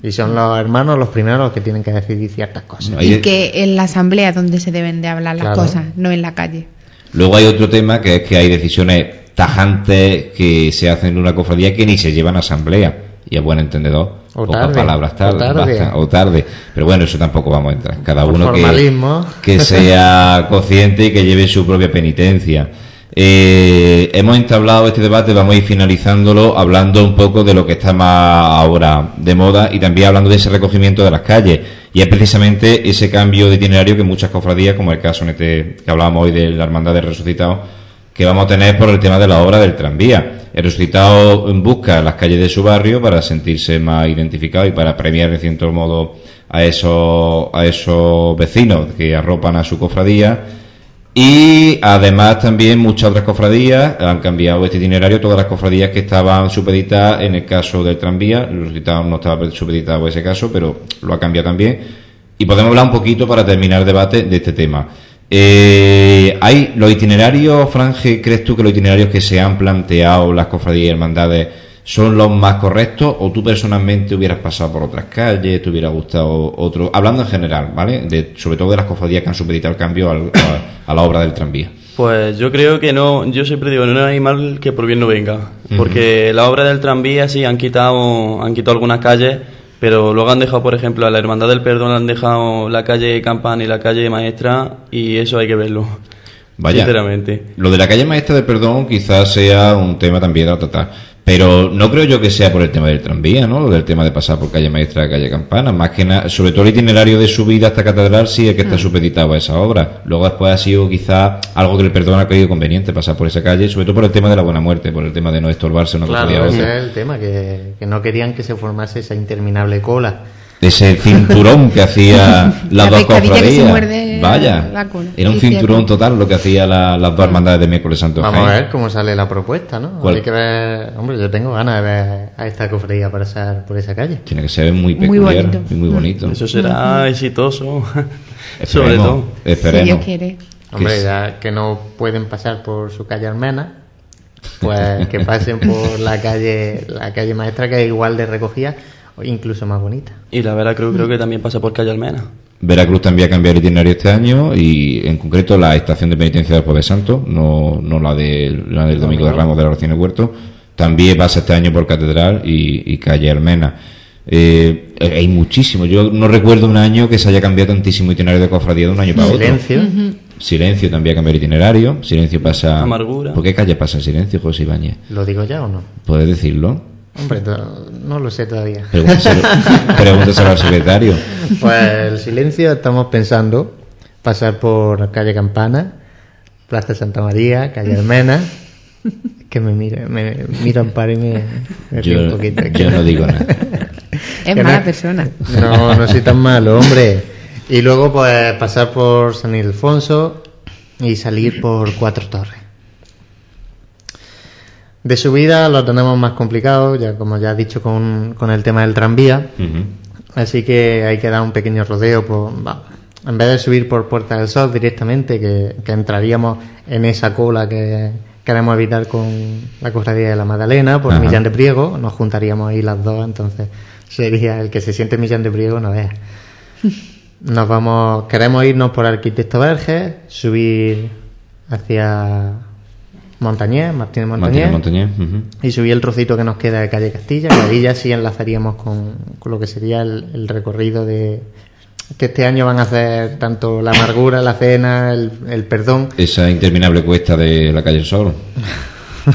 Y son los hermanos los primeros los que tienen que decidir ciertas cosas. Y que en la asamblea es donde se deben de hablar las Claro. cosas, no en la calle. Luego hay otro tema que es que hay decisiones tajantes que se hacen en una cofradía que ni se llevan a asamblea. Y a buen entendedor, O pocas tarde, palabras o tarde, basta, o tarde. Pero bueno, eso tampoco vamos a entrar. Cada Por uno que, que <laughs> sea consciente y que lleve su propia penitencia. Eh, hemos entablado este debate, vamos a ir finalizándolo hablando un poco de lo que está más ahora de moda y también hablando de ese recogimiento de las calles. Y es precisamente ese cambio de itinerario que muchas cofradías, como el caso en este que hablábamos hoy de la Hermandad de Resucitados, que vamos a tener por el tema de la obra del tranvía. El resucitado busca las calles de su barrio para sentirse más identificado y para premiar de cierto modo a esos, a esos vecinos que arropan a su cofradía. Y además también muchas otras cofradías han cambiado este itinerario, todas las cofradías que estaban supeditadas en el caso del tranvía, el resucitado no estaba supeditado en ese caso, pero lo ha cambiado también. Y podemos hablar un poquito para terminar el debate de este tema. Eh, hay los itinerarios, Franje, ¿crees tú que los itinerarios que se han planteado las cofradías y hermandades son los más correctos o tú personalmente hubieras pasado por otras calles, te hubiera gustado otro, hablando en general, ¿vale? De, sobre todo de las cofradías que han supeditado el cambio al- a, a la obra del tranvía. Pues yo creo que no, yo siempre digo, no hay mal que por bien no venga, porque la obra del tranvía sí han quitado, han quitado algunas calles, pero luego han dejado, por ejemplo, a la Hermandad del Perdón han dejado la calle Campana y la calle Maestra y eso hay que verlo, Vaya. sinceramente. Lo de la calle maestra del perdón quizás sea un tema también a tratar. Pero no creo yo que sea por el tema del tranvía, ¿no? Lo del tema de pasar por calle maestra a calle campana. Más que nada, sobre todo el itinerario de subida hasta catedral sí es que está supeditado a esa obra. Luego después ha sido quizás algo que el perdón ha creído conveniente pasar por esa calle, sobre todo por el tema de la buena muerte, por el tema de no estorbarse una cofradía a Claro, ese es el tema, que, que no querían que se formase esa interminable cola. Ese cinturón que hacía <laughs> las La dos cofradías. Vaya, la cola. era un cinturón cierto. total lo que hacía la- las dos hermandades de miércoles santo. Vamos a ver cómo sale la propuesta, ¿no? ¿Cuál? Hay que ver, hombre, yo tengo ganas de ver a esta cofradía pasar por esa calle. Tiene que ser muy Muy peculiar bonito. y muy bonito. Eso será exitoso. <laughs> Sobre Esperemos, todo. Si esperemos. Dios quiere. Hombre, ya que no pueden pasar por su calle Almena, pues que pasen por la calle, la calle maestra que es igual de recogida o incluso más bonita. Y la Veracruz creo que también pasa por Calle Almena. Veracruz también va a cambiar itinerario este año y en concreto la estación de penitencia del Jueves Santo, no, no la, del la del Domingo de Ramos de la Oración de Huerto, también pasa este año por Catedral y, y calle Almena. Eh, hay muchísimo, yo no recuerdo un año que se haya cambiado tantísimo itinerario de cofradía de un año para otro. Silencio. Silencio también ha cambiado itinerario, Silencio pasa... Amargura. ¿Por qué calle pasa Silencio, José Ibáñez? ¿Lo digo ya o no? ¿Puedes decirlo? Hombre, no lo sé todavía. Pregúntaselo, <laughs> pregúntaselo al secretario. Pues el silencio estamos pensando pasar por calle Campana, Plaza Santa María, calle Almena. Que me mira, me mira Amparo y me, me Yo, un poquito. yo no digo nada. <laughs> Es Que mala no- persona. No, no soy tan malo, hombre. Y luego pues pasar por San Ildefonso y salir por Cuatro Torres. De subida lo tenemos más complicado, ya como ya he dicho con, con el tema del tranvía. Así que hay que dar un pequeño rodeo. Por, va, en vez de subir por Puerta del Sol directamente, que, que entraríamos en esa cola que queremos evitar con la cofradía de la Magdalena, por. Millán de Priego, nos juntaríamos ahí las dos, entonces sería el que se siente Millán de Priego, no vea. <laughs> Nos vamos, queremos irnos por Arquitecto Verges, subir hacia Montañés, Martínez Montañés, Martínez Montañés. ujú. y subir el trocito que nos queda de calle Castilla, que ahí ya sí enlazaríamos con, con lo que sería el, el recorrido de que este año van a hacer tanto la amargura, la cena, el, el perdón. esa interminable cuesta de la calle Sol,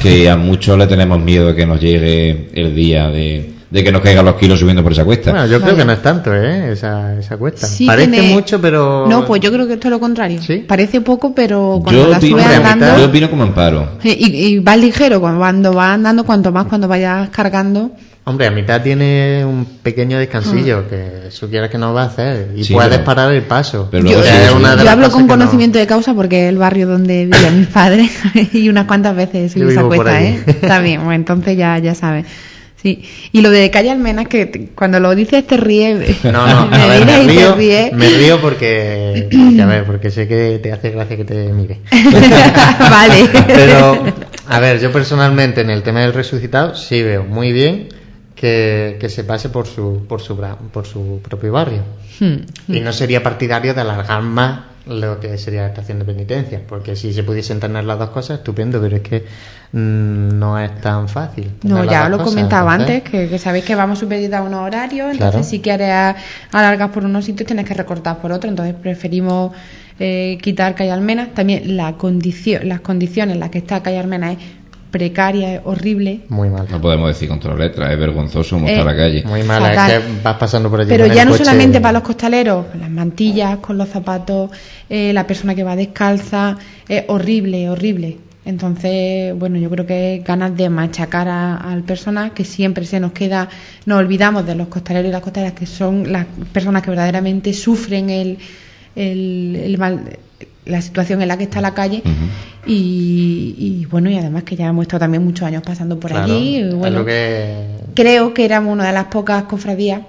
que a muchos le tenemos miedo de que nos llegue el día de, de que nos caigan los kilos subiendo por esa cuesta. Bueno, yo creo que no es tanto, ¿eh? Esa, esa cuesta. Sí Parece tiene- mucho, pero... No, pues yo creo que esto es lo contrario. ¿Sí? Parece poco, pero cuando yo, la opino, andando... yo opino como amparo. Y, y vas ligero cuando, cuando vas andando, cuanto más cuando vayas cargando. Hombre, a mitad tiene un pequeño descansillo Ah. que eso quieres que no va a hacer y Sí, puedes pero- parar el paso. pero Yo, sí, sí. yo hablo con no- conocimiento de causa porque es el barrio donde <laughs> viven mis padres <laughs> y unas cuantas veces subí esa cuesta. ¿eh? Está bien, bueno, entonces ya, ya sabes. Sí. Y lo de calle Almena que te- cuando lo dices te ríes. No, no, <laughs> me a ver, río, ríes. me río porque, porque, a ver, porque sé que te hace gracia que te mire. <laughs> vale. Pero, a ver, yo personalmente en el tema del resucitado sí veo muy bien que, que se pase por su, por su, por su propio barrio. Hmm. Y no sería partidario de alargar más lo que sería la estación de penitencia, porque si se pudiesen tener las dos cosas, estupendo, pero es que mm, no es tan fácil. No, ya lo cosas, comentaba entonces- antes, que, que sabéis que vamos supeditados a unos horarios, entonces Claro. si quieres alargar por unos sitios tienes que recortar por otros, entonces preferimos eh, quitar Calle Almena. También la condición, las condiciones en las que está Calle Almena es precaria, es horrible. Muy mal. No podemos decir contra la letra, es vergonzoso como Eh, la calle. Muy mal, Fatal. es que vas pasando por allí. Pero con ya el no coche- solamente para los costaleros, con las mantillas, con los zapatos, eh, la persona que va descalza, es horrible, horrible. Entonces, bueno, yo creo que es ganas de machacar a- al personal, que siempre se nos queda, nos olvidamos de los costaleros y las costaleras, que son las personas que verdaderamente sufren el, el, el mal- la situación en la que está la calle. Y, y, bueno, y además que ya hemos estado también muchos años pasando por Claro, allí. bueno, que... creo que éramos una de las pocas cofradías,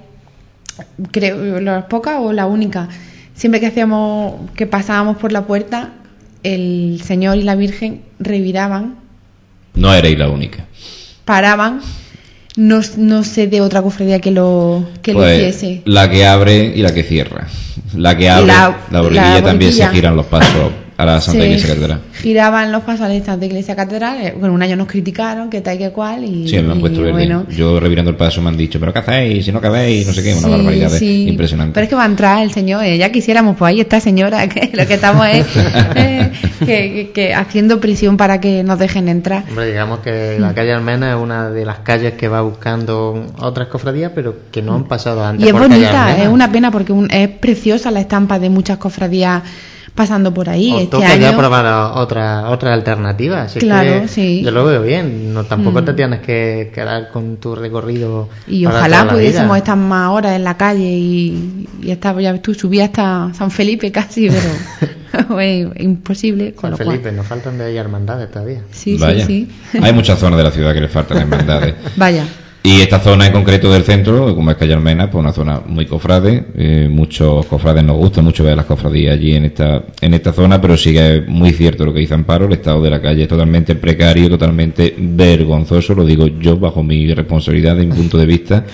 creo, las pocas o la única. Siempre que hacíamos, que pasábamos por la puerta, el Señor y la Virgen reviraban, No erais la única. paraban. No, no sé de otra cofradía que lo, que lo Pues, hiciese. la que abre y la que cierra. La que abre, la- la, también se giran los pasos a la Santa Iglesia Catedral. Giraban los pasos a la Santa Iglesia Catedral. eh, Bueno, un año nos criticaron, que tal que cual. Y, Sí, me han y puesto verde. bueno, Yo revirando el paso me han dicho, pero ¿qué hacéis? Si no cabéis, no sé qué, una Sí, barbaridad sí. impresionante. Pero es que va a entrar el señor, eh, ya quisiéramos, pues ahí está señora, <laughs> que lo que estamos es eh, que, que- que haciendo prisión para que nos dejen entrar. Hombre, digamos que la calle Almena es una de las calles que va buscando otras cofradías, pero que no han pasado antes Y es por bonita, es una pena porque un- es preciosa la estampa de muchas cofradías pasando por ahí. Os este toca año, ya probar otra, otra alternativa. así Claro, que sí. Yo lo veo bien. No, tampoco Mm. te tienes que quedar con tu recorrido. y para ojalá toda la pudiésemos vida. estar más horas en la calle y, y estar, ya ves tú, subí hasta San Felipe casi, pero <laughs> <laughs> es imposible. Con San lo cual- Felipe, nos faltan de ahí hermandades todavía. Sí, Vaya. sí, sí. Hay <laughs> muchas zonas de la ciudad que le faltan hermandades. Vaya. Y esta zona en concreto del centro, como es Calle Almena, pues una zona muy cofrade. eh, muchos cofrades nos gusta mucho ver las cofradías allí en esta, en esta zona, pero sí que es muy cierto lo que dice Amparo, el estado de la calle es totalmente precario, totalmente vergonzoso, lo digo yo bajo mi responsabilidad, de mi punto de vista.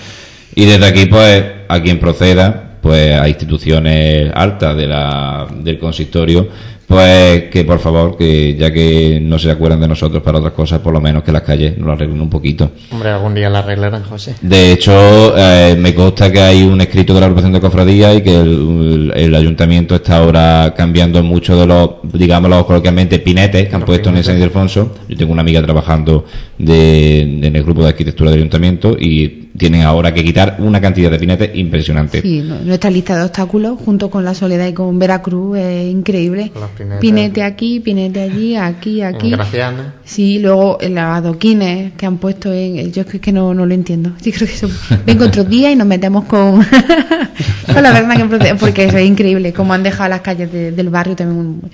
Y desde aquí, pues, a quien proceda, pues a instituciones altas de la, del consistorio, pues que por favor, que ya que no se acuerdan de nosotros para otras cosas, por lo menos que las calles nos lo arreglen un poquito. Hombre, algún día la arreglarán, José. De hecho, eh, me consta que hay un escrito de la agrupación de cofradía y que el, el ayuntamiento está ahora cambiando mucho de los, digámoslo coloquialmente, pinetes que han Los puesto en el pinetes. San Ildefonso. Yo tengo una amiga trabajando de, de- en el grupo de arquitectura del ayuntamiento y tienen ahora que quitar una cantidad de pinetes impresionante. Sí, nuestra lista de obstáculos, junto con la Soledad y con Veracruz, es increíble. Pinetes. Pinete aquí, pinete allí, aquí, aquí. Graciana. Sí, luego en los adoquines que han puesto en. Yo es que no, no lo entiendo. <laughs> Yo creo que eso. Vengo otros días y nos metemos con. <laughs> con la verdad que procede, porque eso es increíble. Como han dejado las calles de- del barrio también un-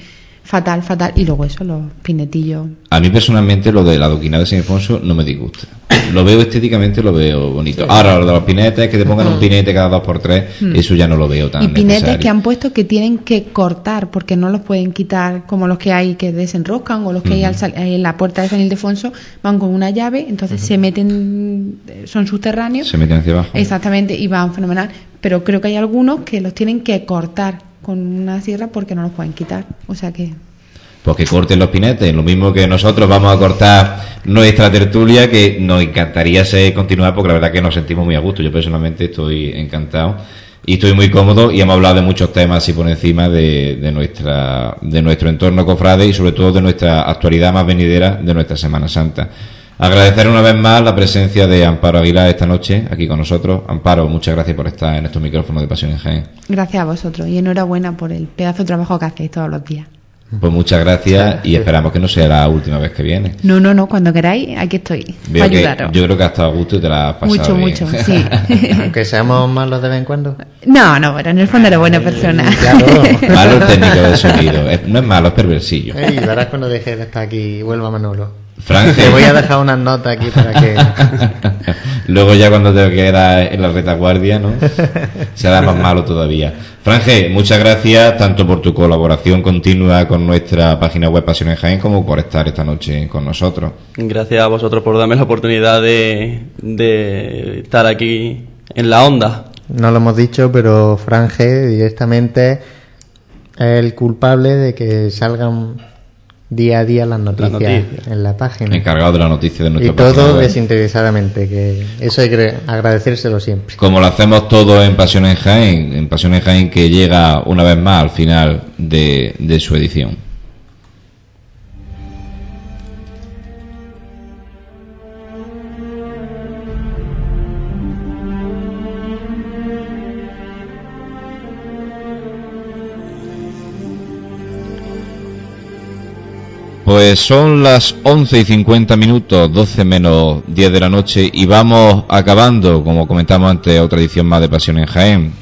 fatal, fatal. Y luego eso, los pinetillos. A mí personalmente lo de la adoquinada de San Ildefonso no me disgusta. Lo veo estéticamente, lo veo bonito. Ahora, lo de los pinetes, que te pongan un pinete cada dos por tres, eso ya no lo veo tan Mm. y pinetes necesario. que han puesto que tienen que cortar porque no los pueden quitar como los que hay que desenroscan o los que hay al sal- en la puerta de San Ildefonso van con una llave entonces se meten son subterráneos Se meten hacia abajo. exactamente y van fenomenal pero creo que hay algunos que los tienen que cortar con una sierra porque no los pueden quitar o sea que Pues que corten los pinetes, lo mismo que nosotros vamos a cortar nuestra tertulia, que nos encantaría ser, continuar, porque la verdad que nos sentimos muy a gusto. Yo personalmente estoy encantado y estoy muy cómodo y hemos hablado de muchos temas así por encima de, de nuestra, de nuestro entorno cofrade y sobre todo de nuestra actualidad más venidera de nuestra Semana Santa. Agradecer una vez más la presencia de Amparo Aguilar esta noche aquí con nosotros. Amparo, muchas gracias por estar en estos micrófonos de Pasión en Jaén. gracias a vosotros y enhorabuena por el pedazo de trabajo que hacéis todos los días Pues muchas gracias y esperamos que no sea la última vez que viene. no no no cuando queráis aquí estoy Veo para que ayudaros yo creo que has estado a gusto y te la has pasado mucho bien. mucho sí <laughs> Aunque seamos malos de vez en cuando. No, no, pero en el fondo era buena persona. Claro. <laughs> malo el técnico de sonido. Es- no es malo, es perversillo. Ey, verás cuando deje de estar aquí y vuelva Manolo. Franje. Te voy a dejar unas notas aquí para que. <laughs> Luego ya cuando te quedas en la retaguardia, ¿no? Será más malo todavía. Franje, muchas gracias tanto por tu colaboración continua con nuestra página web Pasión en Jaén como por estar esta noche con nosotros. Gracias a vosotros por darme la oportunidad de, de estar aquí en la onda. No lo hemos dicho, pero Franje directamente es el culpable de que salgan día a día las noticias, noticias. en la página. Encargado de la noticia de Y nuestra página todo web. desinteresadamente, que eso hay que agradecérselo siempre. Como lo hacemos todo en Pasión en Jaén, en Pasión en Jaén que llega una vez más al final de, de su edición. Pues son las 11 y 50 minutos, 12 menos 10 de la noche y vamos acabando, como comentamos antes, otra edición más de Pasión en Jaén.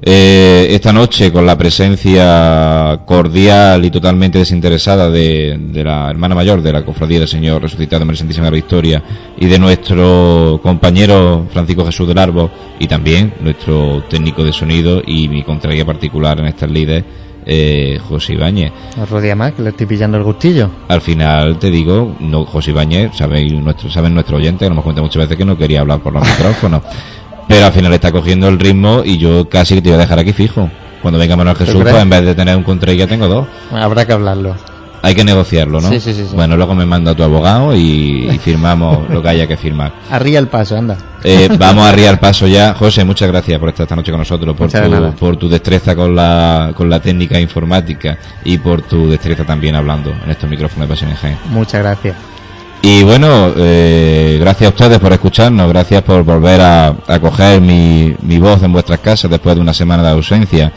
Eh, esta noche con la presencia cordial y totalmente desinteresada de, la hermana mayor de la Cofradía del Señor Resucitado en la Santísima Victoria y de nuestro compañero Francisco Jesús del Arbo y también nuestro técnico de sonido y mi contraria particular en estas líderes, eh, José Ibáñez. Otro día más, que le estoy pillando el gustillo. Al final te digo, no, José Ibáñez, sabéis nuestro, saben nuestro oyente, que nos cuenta muchas veces que no quería hablar por los <laughs> micrófonos, pero al final está cogiendo el ritmo y yo casi que te voy a dejar aquí fijo. Cuando venga Manuel Jesús, pues en vez de tener un contrailla tengo dos. Habrá que hablarlo. Hay que negociarlo, ¿no? Sí, sí, sí, sí. Bueno, luego me manda tu abogado y, y firmamos lo que haya que firmar. <laughs> Arría el paso, anda. Eh, vamos a arriar paso ya. José, muchas gracias por estar esta noche con nosotros, por, tu, por tu destreza con la, con la técnica informática y por tu destreza también hablando en estos micrófonos de Pasión en. Muchas gracias. Y bueno, eh, gracias a ustedes por escucharnos, gracias por volver a, a coger mi, mi voz en vuestras casas después de una semana de ausencia.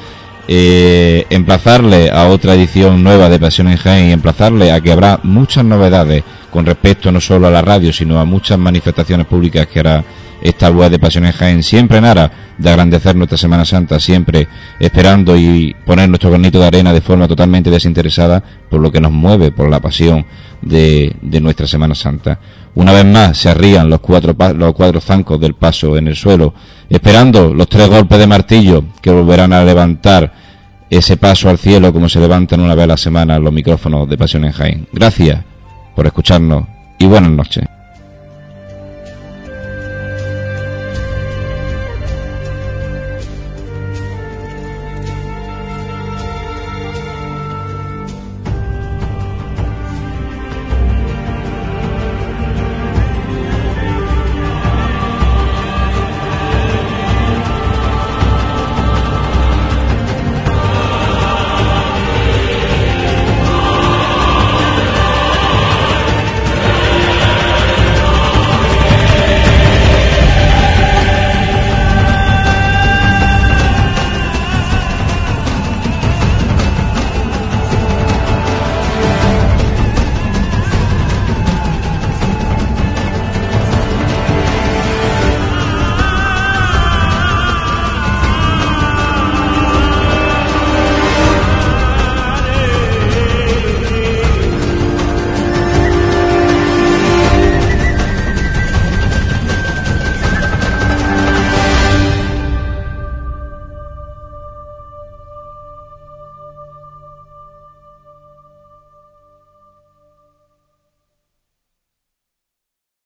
Eh, emplazarle a otra edición nueva de Pasión en Jaén y emplazarle a que habrá muchas novedades con respecto no solo a la radio, sino a muchas manifestaciones públicas que hará esta web de Pasión en Jaén, siempre en aras de agrandecer nuestra Semana Santa, siempre esperando y poner nuestro granito de arena de forma totalmente desinteresada por lo que nos mueve, por la pasión de, de nuestra Semana Santa. Una vez más se arrían los cuatro, los cuatro zancos del paso en el suelo, esperando los tres golpes de martillo que volverán a levantar ese paso al cielo como se levantan una vez a la semana los micrófonos de Pasión en Jaén. Gracias por escucharnos y buenas noches.